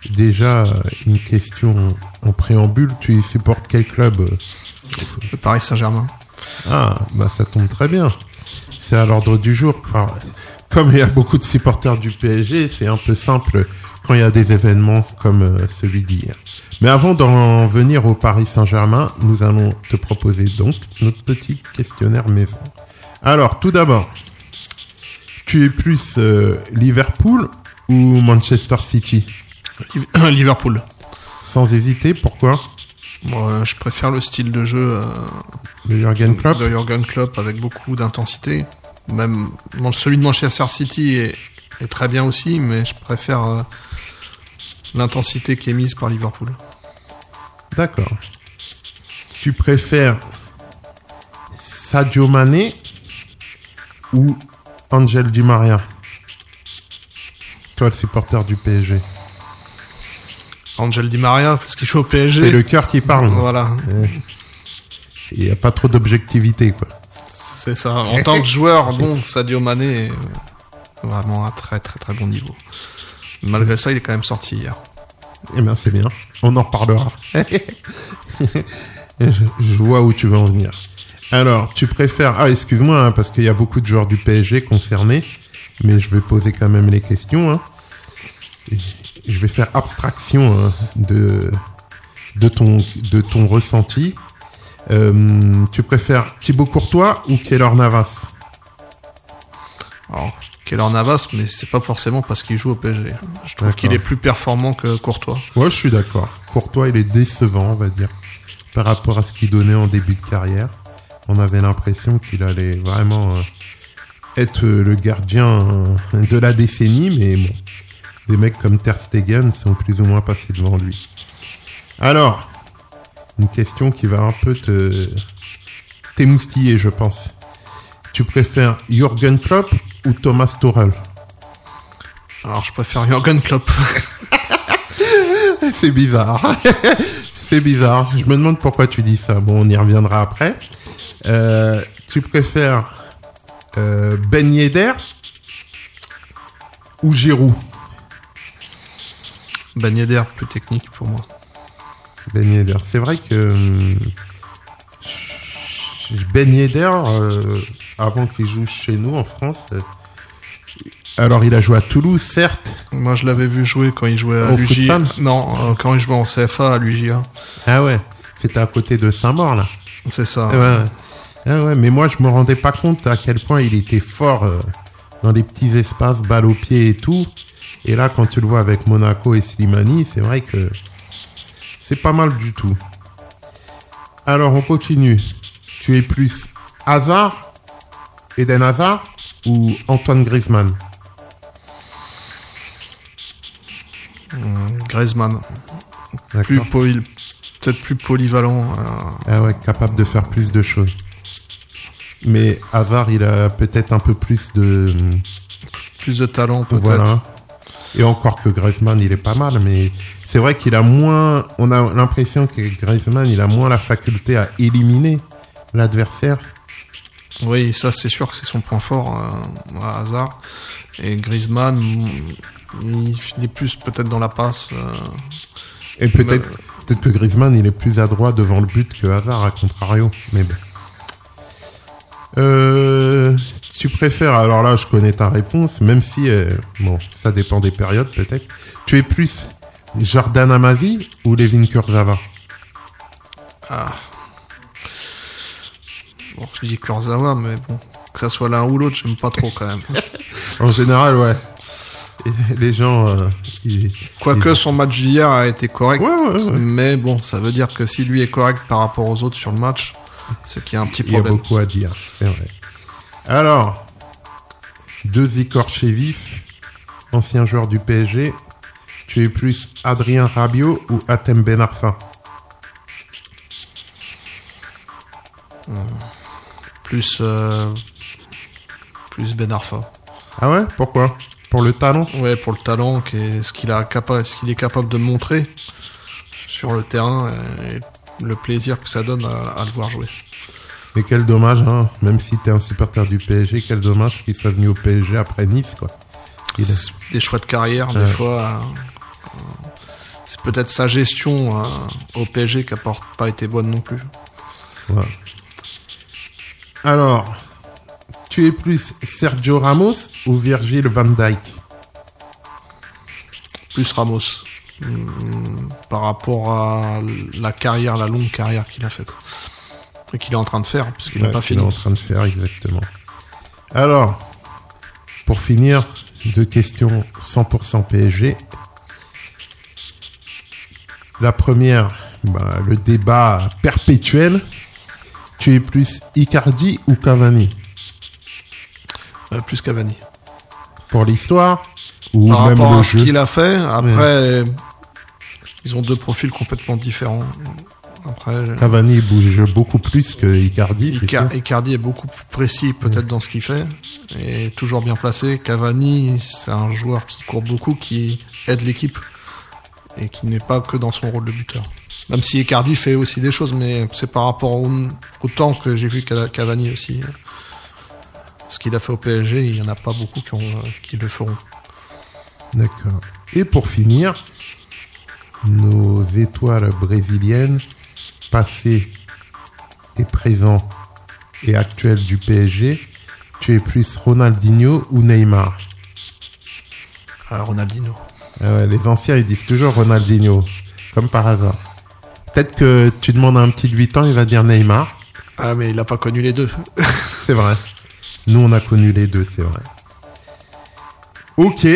Déjà, une question en préambule. Tu supportes quel club? Le Paris Saint-Germain. Ah, bah ça tombe très bien. C'est à l'ordre du jour. Enfin, comme il y a beaucoup de supporters du PSG, c'est un peu simple quand il y a des événements comme euh, celui d'hier. Mais avant d'en venir au Paris Saint-Germain, nous allons te proposer donc notre petit questionnaire maison. Alors, tout d'abord, tu es plus euh, Liverpool ou Manchester City? Liv- Liverpool. Sans hésiter, pourquoi? Euh, je préfère le style de jeu euh, Le Jurgen Klopp? De Jurgen Klopp avec beaucoup d'intensité. Même bon, celui de Manchester City est, est très bien aussi, mais je préfère euh, l'intensité qui est mise par Liverpool. D'accord. Tu préfères Sadio Mané ou Angel Di Maria Toi, le supporter du PSG. Angel Di Maria, parce qu'il joue au PSG. C'est le cœur qui parle. Voilà, Il n'y a pas trop d'objectivité, quoi. c'est ça. En tant que joueur, bon, Sadio Mané est vraiment à très très très bon niveau. Malgré ça, il est quand même sorti hier. Eh bien, c'est bien. On en reparlera. je, je vois où tu veux en venir. Alors, tu préfères... Ah, excuse-moi, hein, parce qu'il y a beaucoup de joueurs du PSG concernés, mais je vais poser quand même les questions. hein. Je vais faire abstraction hein, de, de, ton, de ton ressenti. Euh, tu préfères Thibaut Courtois ou Keylor Navas? Alors, Keller Navas, mais c'est pas forcément parce qu'il joue au PSG. Je trouve qu'il est plus performant que Courtois. Ouais, je suis d'accord. Courtois, il est décevant, on va dire, par rapport à ce qu'il donnait en début de carrière. On avait l'impression qu'il allait vraiment euh, être euh, le gardien euh, de la décennie, mais bon, des mecs comme Ter Stegen sont plus ou moins passés devant lui. Alors, une question qui va un peu te t'émoustiller, je pense. Tu préfères Jürgen Klopp ou Thomas Tuchel? Alors, je préfère Jürgen Klopp. C'est bizarre. C'est bizarre. Je me demande pourquoi tu dis ça. Bon, on y reviendra après. Euh, tu préfères euh, Ben Yedder ou Giroud? Ben Yedder, plus technique pour moi. Ben Yedder. C'est vrai que hum, Ben Yedder, euh, avant qu'il joue chez nous en France, euh, alors il a joué à Toulouse, certes. Moi, je l'avais vu jouer quand il jouait à Non, euh, quand il jouait en CFA à l'UJA. Ah ouais, c'était à côté de Saint-Maur là. C'est ça. Ouais, ouais. Ah ouais, mais moi je me rendais pas compte à quel point il était fort euh, dans les petits espaces, balle au pied et tout. Et là, quand tu le vois avec Monaco et Slimani, c'est vrai que c'est pas mal du tout. Alors on continue. Tu es plus Hazard, Eden Hazard ou Antoine Griezmann? Griezmann. Plus D'accord. poly- peut-être plus polyvalent. euh, Ah ouais, capable de faire plus de choses. Mais Hazard, il a peut-être un peu plus de plus de talent peut-être. Voilà. Et encore que Griezmann, il est pas mal, mais c'est vrai qu'il a moins. On a l'impression que Griezmann, il a moins la faculté à éliminer l'adversaire. Oui, ça c'est sûr que c'est son point fort euh, à Hazard. Et Griezmann, il, est plus peut-être dans la passe. euh, Et peut-être peut-être que Griezmann, il est plus adroit devant le but que Hazard, à contrario. Mais bon. Euh, tu préfères, alors là, je connais ta réponse, même si, euh, bon, ça dépend des périodes peut-être. Tu es plus Jordan Amavi ou Levin Kurzawa? Bon, je dis Kurzawa, mais bon, que ça soit l'un ou l'autre, j'aime pas trop quand même. En général, ouais. Et les gens, euh, ils- Quoique ils- son match d'hier a été correct, Ouais, ouais, ouais. mais bon, ça veut dire que si lui est correct par rapport aux autres sur le match, a un petit Il y a problème. beaucoup à dire, c'est vrai. Alors, deux écorchés vifs, ancien joueur du PSG. Tu es plus Adrien Rabiot ou Atem Ben Arfa? Plus, euh, plus Ben Arfa. Ah ouais? Pourquoi? Pour le talent? Ouais, pour le talent, ce qu'il a capa- ce qu'il est capable de montrer sur le terrain et le plaisir que ça donne à, à le voir jouer. Mais quel dommage, hein. Même si t'es un supporter du PSG, quel dommage qu'il soit venu au PSG après Nice, quoi. Il Des choix de carrière, Ouais. des fois. euh, c'est peut-être sa gestion euh, au PSG qui n'a pas, été bonne non plus. Alors, tu es plus Sergio Ramos ou Virgil van Dijk? Plus Ramos. Par rapport à la carrière, la longue carrière qu'il a faite. Et qu'il est en train de faire, puisqu'il n'est Ouais, pas fini. est en train de faire, exactement. Alors, pour finir, deux questions 100% PSG. La première, bah, le débat perpétuel. Tu es plus Icardi ou Cavani? Euh, plus Cavani. Pour l'histoire ou Par même rapport le à ce jeu qu'il a fait, après, ils ont deux profils complètement différents. Après, Cavani bouge beaucoup plus que Icardi. Icardi est beaucoup plus précis peut-être dans ce qu'il fait et toujours bien placé. Cavani, c'est un joueur qui court beaucoup, qui aide l'équipe et qui n'est pas que dans son rôle de buteur. Même si Icardi fait aussi des choses, mais c'est par rapport au, au temps que j'ai vu Ca- Cavani aussi. Ce qu'il a fait au PSG, il n'y en a pas beaucoup qui, ont, qui le feront. D'accord. Et pour finir, nos étoiles brésiliennes, passées et présents et actuelles du PSG, tu es plus Ronaldinho ou Neymar? Ah, Ronaldinho. Ah ouais, Les anciens, ils disent toujours Ronaldinho, comme par hasard. Peut-être que tu demandes à un petit de 8 ans, il va dire Neymar. Ah, mais il a pas connu les deux. C'est vrai. Nous, on a connu les deux, c'est vrai. Ok,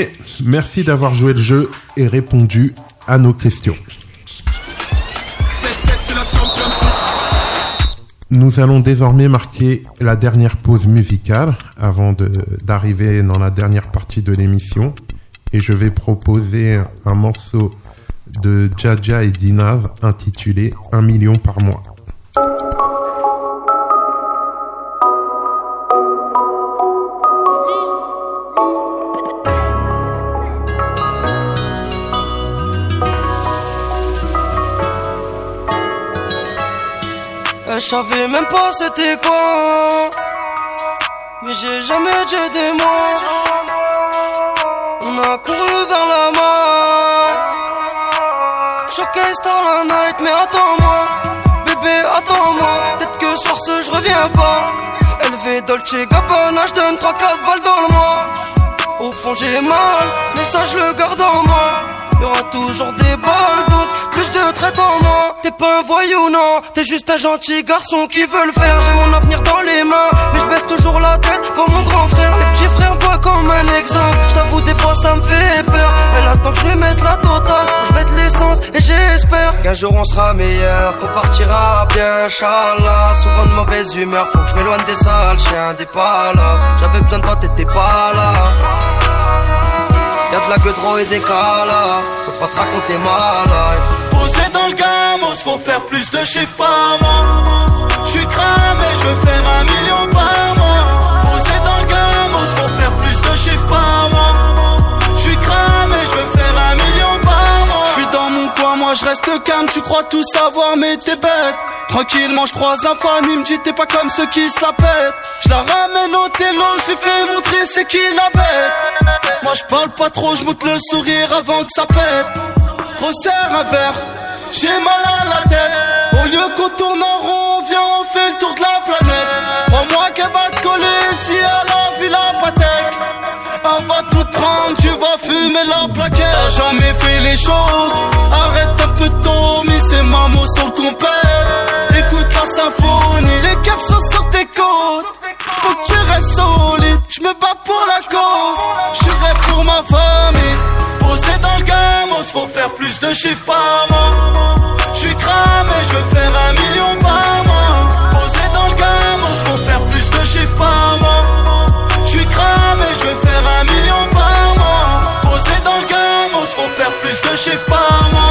merci d'avoir joué le jeu et répondu à nos questions. 7-7, c'est la Champions League. Nous allons désormais marquer la dernière pause musicale avant d'arriver dans la dernière partie de l'émission. Et je vais proposer un morceau de Jaja et Dinav intitulé 1 million par mois. Savais même pas c'était quoi. Mais j'ai jamais dit des mots. On a couru vers la main Showcase dans la night mais attends-moi. Bébé attends-moi. Peut-être que soir ce je reviens pas. Élevé Dolce Gabbana je donne 3-4 balles dans le mois. Au fond j'ai mal Mais ça je le garde en moi Y'aura toujours des balles donc plus de traite en moi. T'es pas un voyou non. T'es juste un gentil garçon qui veut le faire. J'ai mon avenir dans les mains. Mais je baisse toujours la tête pour mon grand frère. Les petits frères voient comme un exemple. Je t'avoue des fois ça me fait peur. Elle attend que je lui mette la totale. Je mette l'essence et j'espère Qu'un jour on sera meilleur. Qu'on partira bien Inch'Allah. Souvent de mauvaise humeur. Faut que je m'éloigne des sales chiens. Des palabres J'avais besoin de toi t'étais pas là Y'a de la gueudreau et des calas Peux pas te raconter ma life Posé dans le gamos, faut faire plus de chiffres par mois. J'suis cramé, je veux faire un je reste calme, tu crois tout savoir, mais t'es bête. Tranquillement, je croise un fan, il me dit t'es pas comme ceux qui se la pètent. Je la ramène au télo, je lui fais montrer c'est qui la bête. Moi je parle pas trop, je le sourire avant que ça pète. Resserre un verre, j'ai mal à la tête. Au lieu qu'on tourne en rond, viens, on fait le tour de la planète. Crois-moi qu'elle va te coller si elle a vu la patek. Elle va tout prendre, tu vas fumer la plaquette. Arrête un peu tôt, mais c'est mamo sur le compère. Écoute la symphonie, les caps sont sur tes côtes. Faut que tu restes solide, je me bats pour la cause. J'irai pour ma famille, posé dans le gamos, faut faire plus de chiffres par mois. J'suis cramé, je veux faire un million par plus de chiffres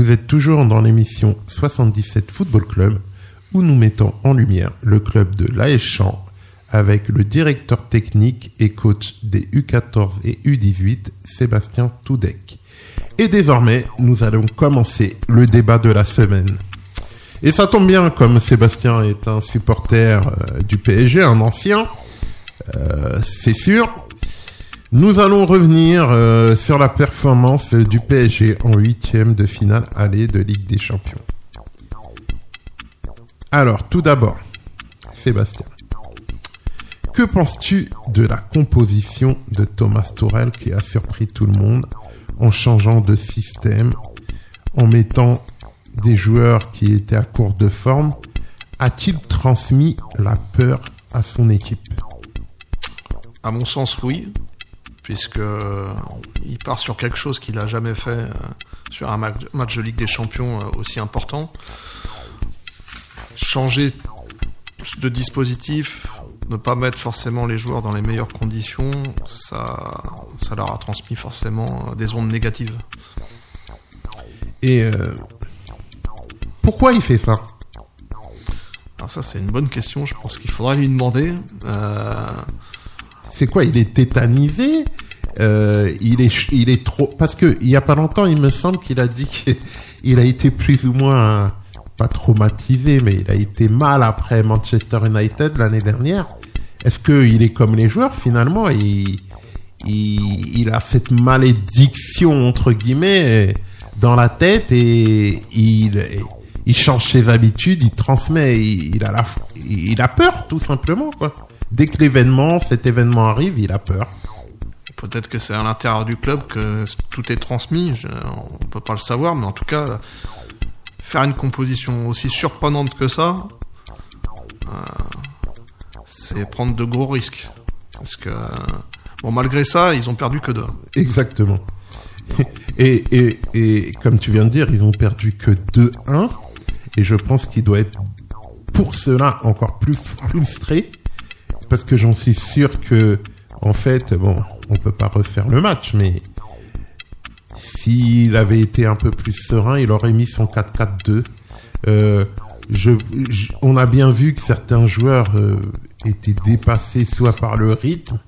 Vous êtes toujours dans l'émission 77 Football Club où nous mettons en lumière le club de l'AS Champ avec le directeur technique et coach des U14 et U18 Sébastien Toudek. Et désormais, nous allons commencer le débat de la semaine. Et ça tombe bien, comme Sébastien est un supporter euh, du PSG, un ancien, euh, c'est sûr. Nous allons revenir euh, sur la performance du PSG en huitième de finale aller de Ligue des Champions. Alors, tout d'abord, Sébastien, que penses-tu de la composition de Thomas Tourel qui a surpris tout le monde en changeant de système, en mettant des joueurs qui étaient à court de forme? A-t-il transmis la peur à son équipe? À mon sens, oui, puisque euh, il part sur quelque chose qu'il a jamais fait euh, sur un match, de Ligue des Champions euh, aussi important. changer de dispositif, ne pas mettre forcément les joueurs dans les meilleures conditions, ça, ça leur a transmis forcément des ondes négatives. Et euh, pourquoi il fait ça? Alors ça, c'est une bonne question. Je pense qu'il faudra lui demander. Euh, C'est quoi Il est tétanisé Euh, il est il est trop parce que il y a pas longtemps, il me semble qu'il a dit qu'il a été plus ou moins pas traumatisé, mais il a été mal après Manchester United l'année dernière. Est-ce que il est comme les joueurs finalement? Il, il il a cette malédiction entre guillemets dans la tête et il il change ses habitudes, il transmet, il, il a la il a peur tout simplement quoi. Dès que l'événement, cet événement arrive, il a peur. Peut-être que c'est à l'intérieur du club que tout est transmis. Je- on peut pas le savoir, mais en tout cas, faire une composition aussi surprenante que ça, euh, c'est prendre de gros risques. Parce que bon, malgré ça, ils ont perdu que deux. Exactement. Et, et, et comme tu viens de dire, ils ont perdu que 2-1. Et je pense qu'il doit être pour cela encore plus frustré. Parce que j'en suis sûr que, en fait, bon, on peut pas refaire le match, mais s'il avait été un peu plus serein, il aurait mis son 4-4-2. Euh, on a bien vu que certains joueurs euh, étaient dépassés soit par le rythme,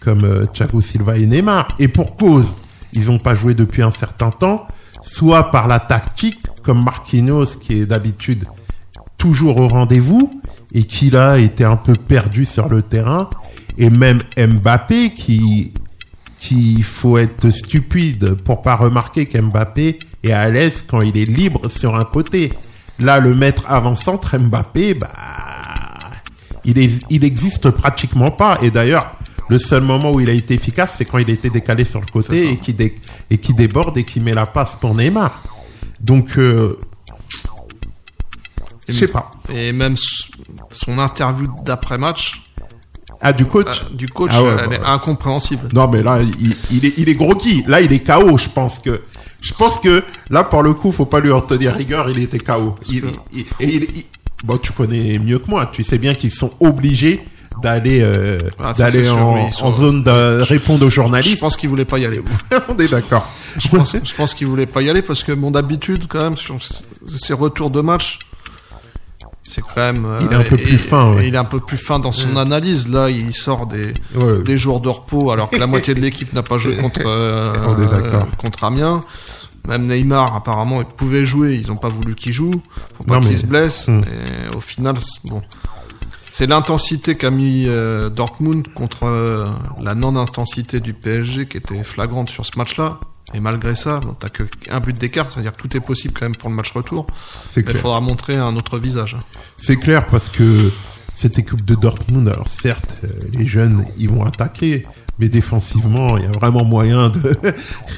comme euh, Thiago Silva et Neymar. Et pour cause, ils n'ont pas joué depuis un certain temps, soit par la tactique, comme Marquinhos, qui est d'habitude toujours au rendez-vous, et qui là était un peu perdu sur le terrain, et même Mbappé, qui qu'il faut être stupide pour pas remarquer qu'Mbappé est à l'aise quand il est libre sur un côté. Là, le maître avant-centre, Mbappé, bah, il, est, il existe pratiquement pas. Et d'ailleurs, le seul moment où il a été efficace, c'est quand il était décalé sur le côté et qui, dé- et qui déborde et qui met la passe pour Neymar. Donc, euh, je sais pas. Et même son interview d'après-match Ah, du coach euh, du coach, Ah ouais, elle bah est ouais. incompréhensible. Non, mais là, il, il est, il est groggy. Là, il est KO, je pense que. Je pense que là, pour le coup, faut pas lui en tenir rigueur. Il était KO. Il, bon, tu connais mieux que moi. Tu sais bien qu'ils sont obligés d'aller euh, Ah, d'aller en, sont- en zone de répondre aux Je journalistes. pense qu'il voulait pas y aller. On est d'accord. Je pense, je pense qu'il voulait pas y aller parce que bon d'habitude quand même sur s- ses retours de match, c'est quand même. euh, Il est un peu et- plus fin, ouais. Il est un peu plus fin dans son analyse. Là, il sort des Ouais. des jours de repos alors que la moitié de l'équipe n'a pas joué contre euh, On est d'accord. contre Amiens. Même Neymar, apparemment, il pouvait jouer. Ils ont pas voulu qu'il joue. Faut pas qu'il mais- se blesse. Et au final, c'est- bon. C'est l'intensité qu'a mis euh, Dortmund contre euh, la non-intensité du PSG qui était flagrante sur ce match-là. Et malgré ça, bon, t'as que un but d'écart, c'est-à-dire que tout est possible quand même pour le match retour. C'est il faudra montrer un autre visage. C'est clair parce que cette équipe de Dortmund, alors certes, euh, les jeunes, ils vont attaquer, mais défensivement, il y a vraiment moyen de...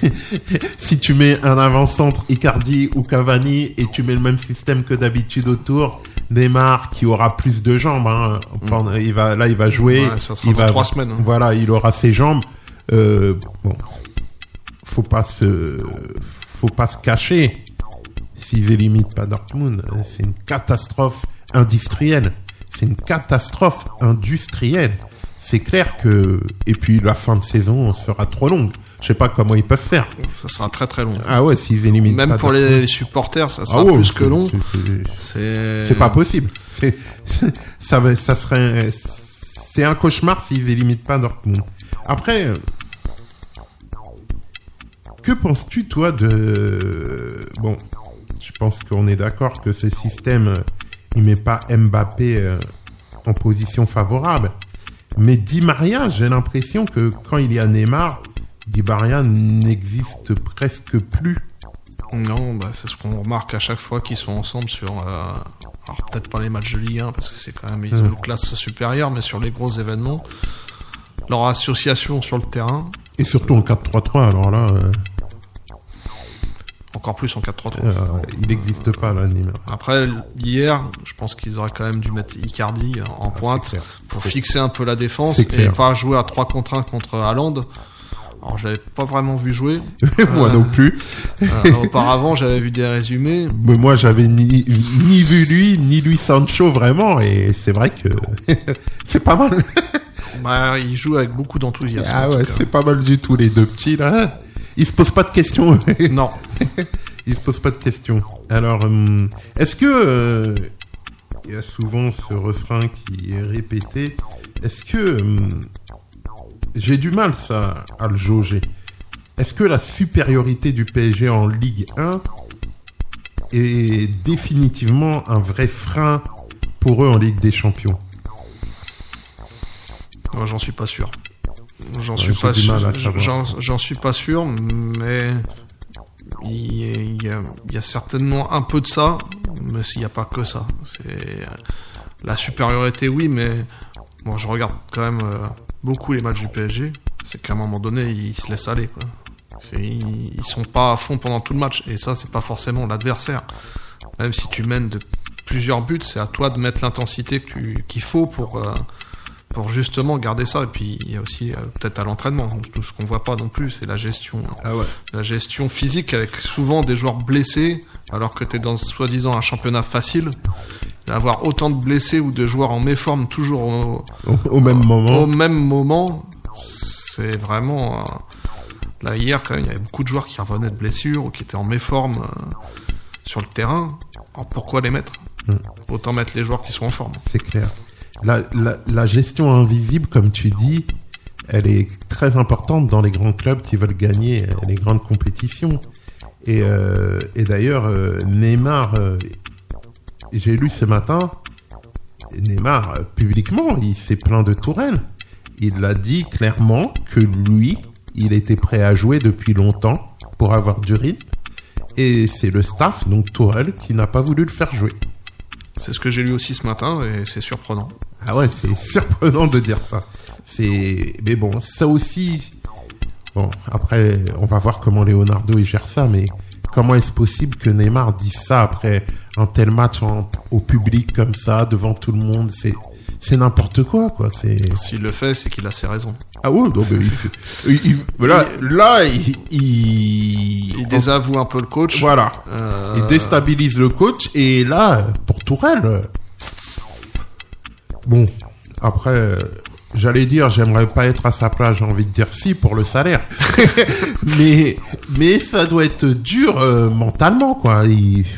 si tu mets un avant-centre Icardi ou Cavani et tu mets le même système que d'habitude autour, Neymar qui aura plus de jambes, hein, il va, là il va jouer, Ouais, ça sera il va, trois semaines, hein. Voilà, il aura ses jambes. Euh, bon, faut pas se, faut pas se cacher. S'ils éliminent pas Dortmund, euh, c'est une catastrophe industrielle. C'est une catastrophe industrielle. C'est clair que et puis la fin de saison sera trop longue. Je sais pas comment ils peuvent faire. Ça sera très très long. Ah ouais, s'ils éliminent Même pas pour les supporters, ça sera Ah ouais, plus que long. c'est- pas possible. C'est, ça, ça serait, c'est un cauchemar s'ils éliminent pas Dortmund. Après, que penses-tu toi de, bon, je pense qu'on est d'accord que ce système, il met pas Mbappé euh, en position favorable. Mais Di Maria, j'ai l'impression que quand il y a Neymar, Di Maria n'existe presque plus. Non, bah, c'est ce qu'on remarque à chaque fois qu'ils sont ensemble sur. euh, alors peut-être pas les matchs de Ligue 1 parce que c'est quand même ils ont une classe supérieure, mais sur les gros événements, leur association sur le terrain, Et surtout en 4-3-3, alors là, euh, encore plus en 4-3-3. euh, il n'existe pas là, Neymar. Après hier, je pense qu'ils auraient quand même dû mettre Icardi en pointe clair. pour fixer un peu la défense et pas jouer à 3 contre 1 contre Haaland Alors je l'avais pas vraiment vu jouer. moi Euh, non plus. Euh, auparavant, j'avais vu des résumés. Mais moi, j'avais ni, ni vu lui, ni lui Sancho vraiment, et c'est vrai que c'est pas mal. Bah, il joue avec beaucoup d'enthousiasme. ah ouais, c'est pas mal du tout les deux petits là. Ils se posent pas de questions. Non. Ils se posent pas de questions. Alors, hum, est-ce que euh, il y a souvent ce refrain qui est répété Est-ce que hum, j'ai du mal ça à le jauger Est-ce que la supériorité du PSG en Ligue 1 est définitivement un vrai frein pour eux en Ligue des Champions? Moi, j'en suis pas sûr. J'en suis pas sûr. J'en suis pas sûr, mais il y, a, il y certainement un peu de ça, mais il n'y a pas que ça. C'est la supériorité, oui, mais bon, je regarde quand même euh, beaucoup les matchs du PSG. C'est qu'à un moment donné, ils se laissent aller. Quoi. Ils, ils sont pas à fond pendant tout le match, et ça, c'est pas forcément l'adversaire. Même si tu mènes de plusieurs buts, c'est à toi de mettre l'intensité qu'il faut pour euh, pour justement garder ça. Et puis il y a aussi euh, peut-être à l'entraînement, tout ce qu'on voit pas non plus, c'est la gestion, Ah ouais. la gestion physique avec souvent des joueurs blessés, alors que tu es dans soi-disant un championnat facile. Avoir autant de blessés ou de joueurs en méforme toujours au, Au, au même moment. au même moment, c'est vraiment. Là, hier, quand même, il y avait beaucoup de joueurs qui revenaient de blessures ou qui étaient en méforme euh, sur le terrain. Alors pourquoi les mettre? Mm. Autant mettre les joueurs qui sont en forme. C'est clair. La, la, gestion invisible, comme tu dis, elle est très importante dans les grands clubs qui veulent gagner euh, les grandes compétitions. Et, euh, d'ailleurs, euh, Neymar, j'ai lu ce matin, Neymar, publiquement, il s'est plaint de Tourelle. Il a dit clairement que lui, il était prêt à jouer depuis longtemps pour avoir du rythme. Et c'est le staff, donc Tourelle, qui n'a pas voulu le faire jouer. C'est ce que j'ai lu aussi ce matin et c'est surprenant. Ah ouais, c'est surprenant de dire ça. C'est, mais bon, ça aussi. Bon, après, on va voir comment Leonardo il gère ça, mais comment est-ce possible que Neymar dise ça après un tel match au public comme ça, devant tout le monde? C'est, c'est n'importe quoi, quoi. C'est. S'il le fait, c'est qu'il a ses raisons. Ah ouais, non, mais il fait- il- il- là, là, il, il, désavoue un peu le coach. voilà, Euh, il déstabilise le coach et là, pour Tourelle, bon, après, j'allais dire, j'aimerais pas être à sa place, j'ai envie de dire si pour le salaire, mais mais ça doit être dur euh, mentalement, quoi.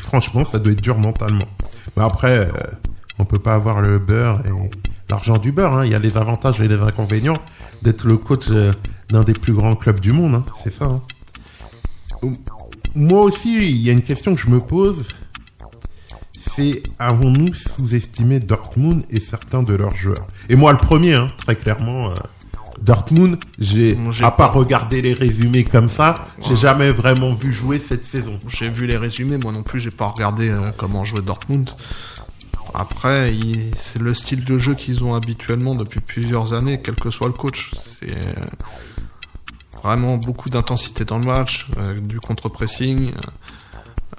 Franchement, ça doit être dur mentalement. Mais après, euh, on peut pas avoir le beurre et l'argent du beurre. hein. Il y a les avantages et les inconvénients d'être le coach euh, d'un des plus grands clubs du monde. hein. C'est ça. hein. Moi aussi, il y a une question que je me pose. C'est avons-nous sous-estimé Dortmund et certains de leurs joueurs? Et moi, le premier, très clairement. euh, Dortmund, j'ai, j'ai à part pas- regarder les résumés comme ça, j'ai Ouais. jamais vraiment vu jouer cette saison. J'ai vu les résumés, moi non plus, j'ai pas regardé euh, comment jouait Dortmund. Après, c'est le style de jeu qu'ils ont habituellement depuis plusieurs années, quel que soit le coach. C'est euh, vraiment beaucoup d'intensité dans le match, euh, du contre-pressing,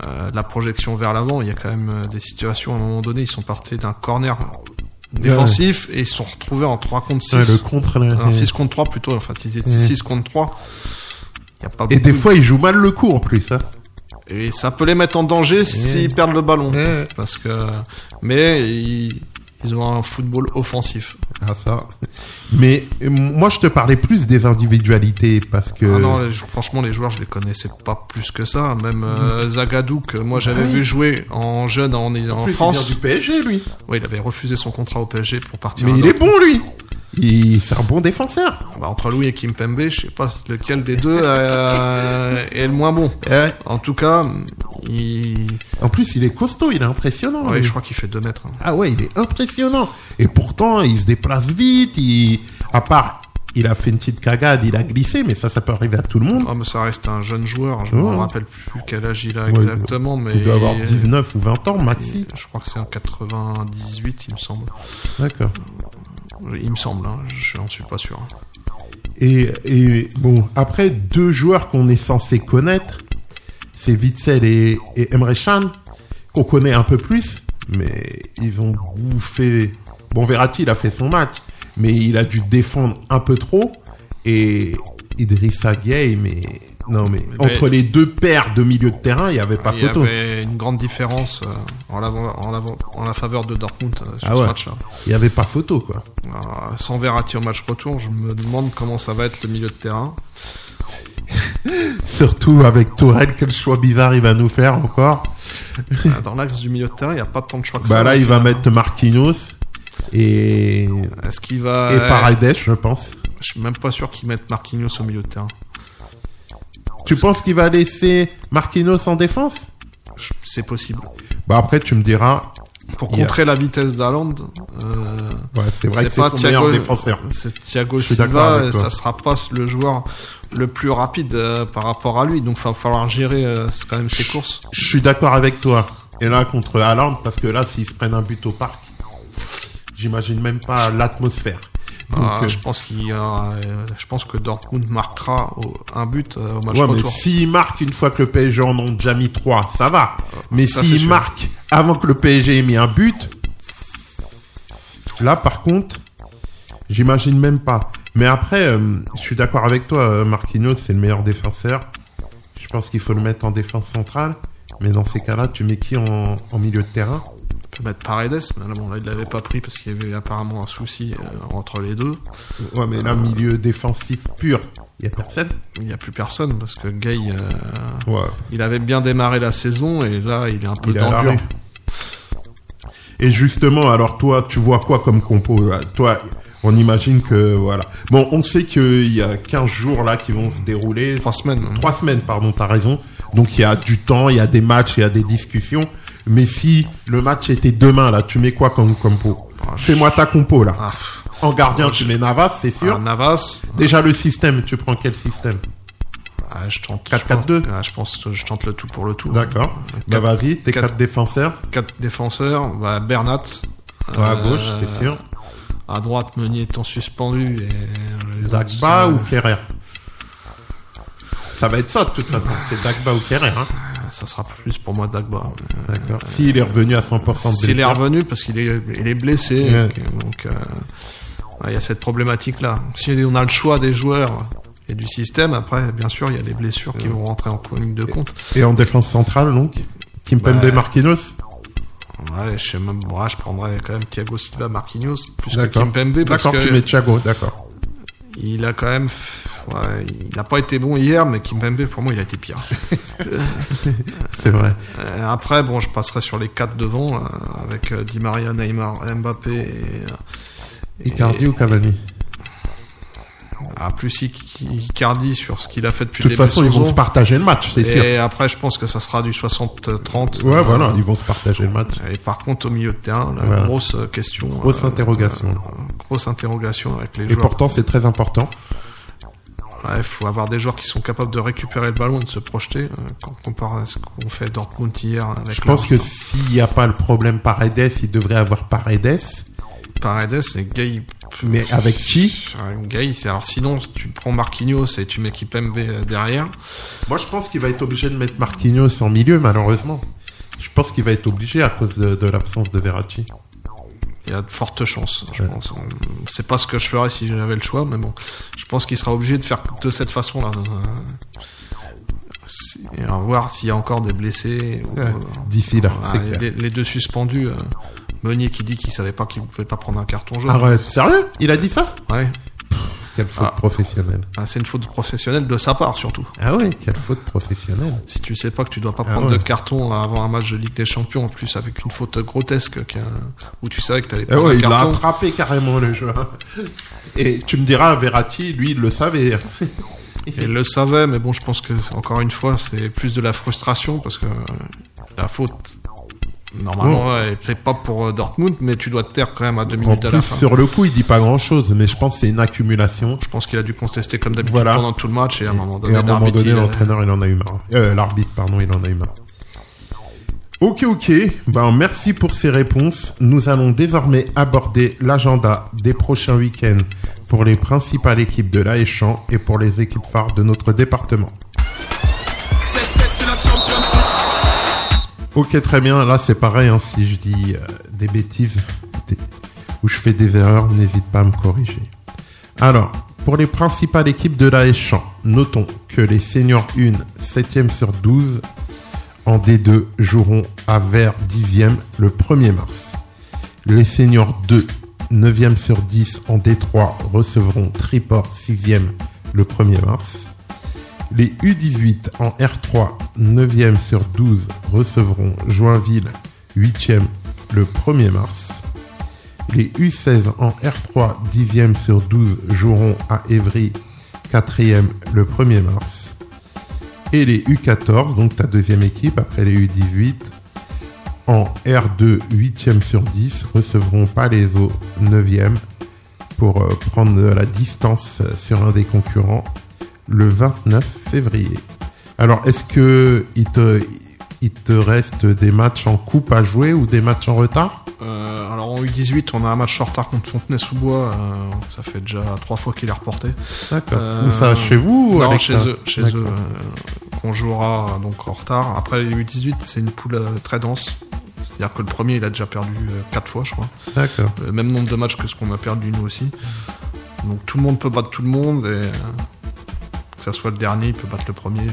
euh, de la projection vers l'avant. Il y a quand même des situations, à un moment donné, ils sont partis d'un corner défensif et ils se sont retrouvés en 3 contre 6. Ouais, le contre. Un 6 contre 3 plutôt, enfin ils étaient Ouais. 6 contre 3. Il y a pas Et des de- fois, ils jouent mal le coup en plus. Hein. Et ça peut les mettre en danger s'ils perdent le ballon. Parce que, mais ils, ils ont un football offensif. Ah ça. Mais euh, moi, je te parlais plus des individualités parce que. Ah non, les- franchement, les joueurs, je les connaissais pas plus que ça. Même euh, Zagadou, que moi j'avais Mm. Ah oui. vu jouer en jeune en, en, En plus, il vient France. du PSG, lui. Ouais, il avait refusé son contrat au PSG pour partir. Mais il est bon, lui. Il... C'est un bon défenseur. Bah, entre Louis et Kimpembe, je sais pas lequel des deux euh, est le moins bon. Ouais. En tout cas, il... En plus, il est costaud, il est impressionnant. ouais, lui. je crois qu'il fait 2 mètres. hein. Ah ouais, il est impressionnant. Et pourtant, il se déplace vite. Il... À part, il a fait une petite cagade, il a glissé, mais ça, ça peut arriver à tout le monde. Ah, mais ça reste un jeune joueur. Je Ouais. me rappelle plus quel âge il a Ouais, exactement, mais Il doit avoir 19 ou 20 ans, maxi. Je crois que c'est en 98, il me semble. D'accord. Il me semble, hein, je n'en suis pas sûr. Et, et bon, après, deux joueurs qu'on est censé connaître, c'est Witzel et, et Emre qu'on connaît un peu plus, mais ils ont bouffé. Bon, Verratti, il a fait son match, mais il a dû défendre un peu trop. Et Idrissa Gueye, mais non mais entre les deux paires de milieu de terrain, il y avait pas Il y photo. avait une grande différence euh, en, la, en, la, en la faveur de Dortmund euh, sur Ah ce match-là. Il y avait pas photo quoi. Euh, sans Verratti au match retour, je me demande comment ça va être le milieu de terrain. Surtout avec Tourelle, quel choix bizarre il va nous faire encore. Euh, Dans l'axe du milieu de terrain, il n'y a pas tant de choix que Bah ça. là, il va mettre Marquinhos et Est-ce qu'il va. et Paredes, je pense. Je suis même pas sûr qu'il mette Marquinhos au milieu de terrain. Tu penses qu'il va laisser Marquinhos en défense? C'est possible. Bah après, tu me diras. Pour contrer la vitesse d'Haaland, euh, Ouais, c'est vrai que c'est son meilleur défenseur. c'est Thiago Silva, ça sera pas le joueur le plus rapide euh, par rapport à lui, donc il va falloir gérer euh, quand même ses courses. Je suis d'accord avec toi. Et là, contre Haaland, parce que là, s'ils se prennent un but au parc, j'imagine même pas l'atmosphère. Donc, Ah, euh, je pense qu'il a, euh, je pense que Dortmund marquera un but euh, au match ouais, mais s'il marque une fois que le PSG en ont déjà mis trois, ça va. Mais Ça, c'est s'il marque avant que le PSG ait mis un but, là, par contre, j'imagine même pas. Mais après, euh, je suis d'accord avec toi, euh, Marquinhos, c'est le meilleur défenseur. Je pense qu'il faut le mettre en défense centrale. Mais dans ces cas-là, tu mets qui en, en milieu de terrain? Peut mettre Paredes, mais là, bon, là, il l'avait pas pris parce qu'il y avait apparemment un souci euh, entre les deux. Ouais, mais là, milieu défensif pur, il y a personne. Il n'y a plus personne parce que Gay, euh, Ouais. il avait bien démarré la saison et là, il est un peu Il tendu. Et justement, alors toi, tu vois quoi comme compo? Toi, on imagine que voilà. Bon, on sait qu'il y a 15 jours là qui vont se dérouler. Trois semaines. Trois semaines, pardon, t'as raison. Donc il y a du temps, il y a des matchs, il y a des discussions. Mais si le match était demain là, tu mets quoi comme compo Fais-moi ta compo là. Ah, En gardien, tu mets Navas, c'est sûr. ah, Navas, Déjà le système, tu prends quel système ah, je tente. 4-4-2. Ah, je pense que je tente le tout pour le tout. D'accord. Bah vas-y, tes quatre- quatre défenseurs. Quatre défenseurs, bah, Bernat. Ouais, à euh, gauche, c'est sûr. À droite, Meunier étant suspendu et autres, Dagba euh, ou Kerrer? Ça va être ça de toute façon, c'est Dagba ou Kerrer. Hein. Ça sera plus pour moi Dagba. D'accord. S'il est revenu à 100% de S'il est revenu parce qu'il est, il est blessé, Ouais. donc euh, ouais, il y a cette problématique là. Si on a le choix des joueurs et du système, après bien sûr il y a les blessures qui vont rentrer en ligne de compte. Et en défense centrale donc Kimpembe Bah, Marquinhos Ouais, je sais même, ouais, je prendrais quand même Thiago Silva, Marquinhos plus que D'accord. Kimpembe tu mets Thiago, d'accord. il a quand même, ouais, il n'a pas été bon hier, mais Kimpembe pour moi il a été pire. C'est vrai. Euh, après bon, je passerai sur les quatre devant euh, avec euh, Di Maria, Neymar, Mbappé et Icardi et- ou Cavani Ah, plus Ic- Icardi sur ce qu'il a fait depuis De toute le début façon, de ils vont se partager le match, c'est sûr. Et après, je pense que ça sera du 60-30. Ouais, Euh, voilà, ils vont se partager le match. Et par contre, au milieu de terrain, la Voilà. grosse question. Grosse euh, interrogation. euh, grosse interrogation avec les Et joueurs. pourtant, c'est très important. Il faut avoir des joueurs qui sont capables de récupérer le ballon et de se projeter. euh, quand on compare à ce qu'on fait Dortmund hier avec Je pense que s'il n'y a pas le problème Paredes, il devrait avoir Paredes. Paredes et Gay. Mais avec qui? Gay, c'est alors sinon tu prends Marquinhos et tu mets Kipembe euh, derrière. Moi, je pense qu'il va être obligé de mettre Marquinhos en milieu, malheureusement. Je pense qu'il va être obligé à cause de, de l'absence de Verratti. Il y a de fortes chances, je Ouais. pense. C'est pas ce que je ferais si j'avais le choix, mais bon, je pense qu'il sera obligé de faire de cette façon-là. Euh, Et à voir s'il y a encore des blessés. ou, Ouais, euh, voilà, c'est les, clair. les- les deux suspendus. euh, Meunier qui dit qu'il savait pas qu'il pouvait pas prendre un carton jaune. Arrête, sérieux? Il a dit ça? Ouais. Quelle faute Ah. professionnelle. Ah, c'est une faute professionnelle de sa part surtout. Ah ouais, quelle faute professionnelle. Si tu sais pas que tu dois pas Ah prendre ouais. de carton avant un match de Ligue des Champions, en plus avec une faute grotesque a- où tu savais que t'allais Ah prendre ouais, un il l'a carton. attrapé carrément le joueur. Et tu me diras, Verratti, lui, il le savait. Il le savait, mais bon, je pense que encore une fois, c'est plus de la frustration parce que la faute, normalement, elle fait pas pour euh, Dortmund, mais tu dois te taire quand même à deux En minutes à la plus, fin. sur le coup, il dit pas grand chose, mais je pense que c'est une accumulation. Je pense qu'il a dû contester comme d'habitude Voilà. pendant tout le match et à un moment donné, il a- l'entraîneur, il en a eu marre. Euh, l'arbitre, pardon, il en a eu marre. Ok, ok. Ben, merci pour ces réponses. Nous allons désormais aborder l'agenda des prochains week-ends pour les principales équipes de l'Aéchamp et pour les équipes phares de notre département. Ok, très bien. Là, c'est pareil. hein, si je dis euh, des bêtises ou je fais des erreurs, n'hésite pas à me corriger. Alors, Pour les principales équipes de la Champ, notons que les seniors 1, 7e sur 12, en D2 joueront à Vert 10e le 1er mars. Les seniors 2, 9e sur 10 en D3 recevront Triport 6e le 1er mars. Les U18 en R3, 9e sur 12 recevront Joinville 8e le 1er mars. Les U16 en R3, 10e sur 12 joueront à Évry 4e le 1er mars. Et les U14, donc ta deuxième équipe après les U18, en R2 8e sur 10 recevront Palaiso 9e pour euh, prendre la distance sur un des concurrents le 29 février. Alors est-ce que il te, il te reste des matchs en coupe à jouer ou des matchs en retard? Euh, alors en U18, on a un match en retard contre Fontenay-sous-Bois. euh, ça fait déjà trois fois qu'il est reporté. D'accord. Euh, ça chez vous Non, chez eux, chez eux, qu'on jouera donc en retard. Après les U18, c'est une poule très dense. C'est-à-dire que le premier, il a déjà perdu quatre fois, je crois. D'accord. Le même nombre de matchs que ce qu'on a perdu nous aussi. Donc tout le monde peut battre tout le monde et que ça soit le dernier, il peut battre le premier.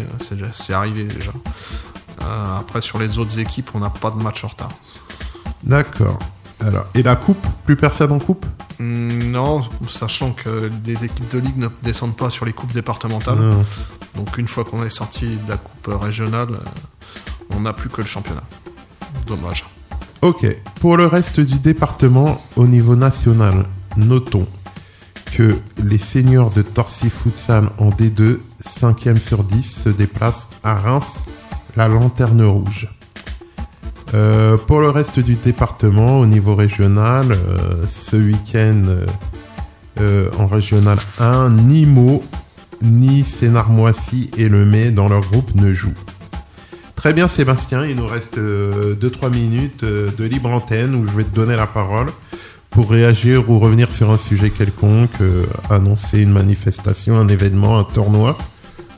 C'est arrivé déjà. Euh, après sur les autres équipes, on n'a pas de match en retard. D'accord. Alors, et la coupe Plus personne en coupe? Hmm, Non, sachant que les équipes de ligue ne descendent pas sur les coupes départementales. Non. Donc une fois qu'on est sorti de la coupe régionale, euh, on n'a plus que le championnat. Dommage. Ok. Pour le reste du département, au niveau national, notons que les seniors de Torcy Futsal en D2, 5e sur 10, se déplacent à Reims, la Lanterne Rouge. Euh, pour le reste du département, au niveau régional, euh, ce week-end, euh, en régional 1, ni Meaux, ni Sénarmoissy et Le Mai dans leur groupe ne jouent. Très bien Sébastien, il nous reste 2-3 minutes de libre antenne où je vais te donner la parole pour réagir ou revenir sur un sujet quelconque, euh, annoncer une manifestation, un événement, un tournoi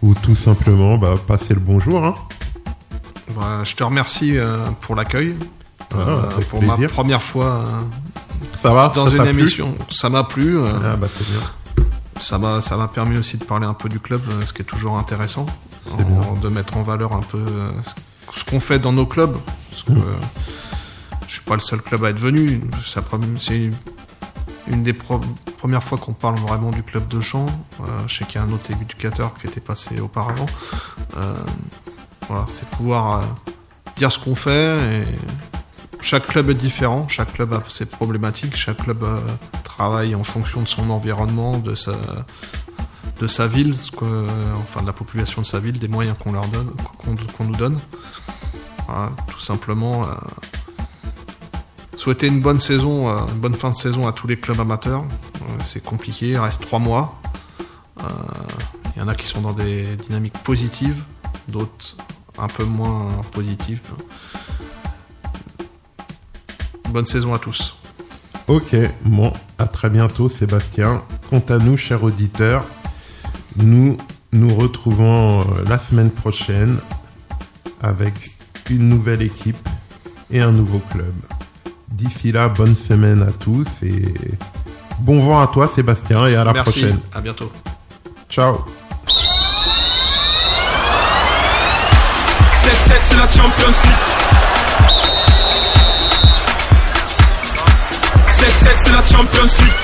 ou tout simplement bah, passer le bonjour. Hein. Bah, je te remercie euh, pour l'accueil. Euh, Ah, avec pour plaisir. ma première fois euh, Ça va dans ça une émission. Ça m'a plu. euh, Ah bah bien. ça m'a ça m'a permis aussi de parler un peu du club, euh, ce qui est toujours intéressant, de mettre en valeur un peu euh, ce- qu'on fait dans nos clubs. Parce que Mm. Je suis pas le seul club à être venu. C'est une des premières fois qu'on parle vraiment du club de champ. Euh, je sais qu'il y a un autre éducateur qui était passé auparavant. Euh, voilà, c'est pouvoir euh, dire ce qu'on fait. Chaque club est différent, chaque club a ses problématiques, chaque club travaille en fonction de son environnement, de sa, ville, enfin de la population de sa ville, des moyens qu'on leur donne, qu'on nous donne. Voilà, tout simplement. Souhaiter une bonne saison, euh, une bonne fin de saison à tous les clubs amateurs. Euh, C'est compliqué, il reste trois mois. Euh, Il y en a qui sont dans des dynamiques positives, d'autres un peu moins positives. Bonne saison à tous. Ok, bon, à très bientôt Sébastien. Quant à nous, chers auditeurs, nous nous retrouvons la semaine prochaine avec une nouvelle équipe et un nouveau club. D'ici là, bonne semaine à tous et bon vent à toi Sébastien et à la Merci, prochaine. à bientôt. Ciao 7-7 c'est la Champions League 7-7 c'est la Champions League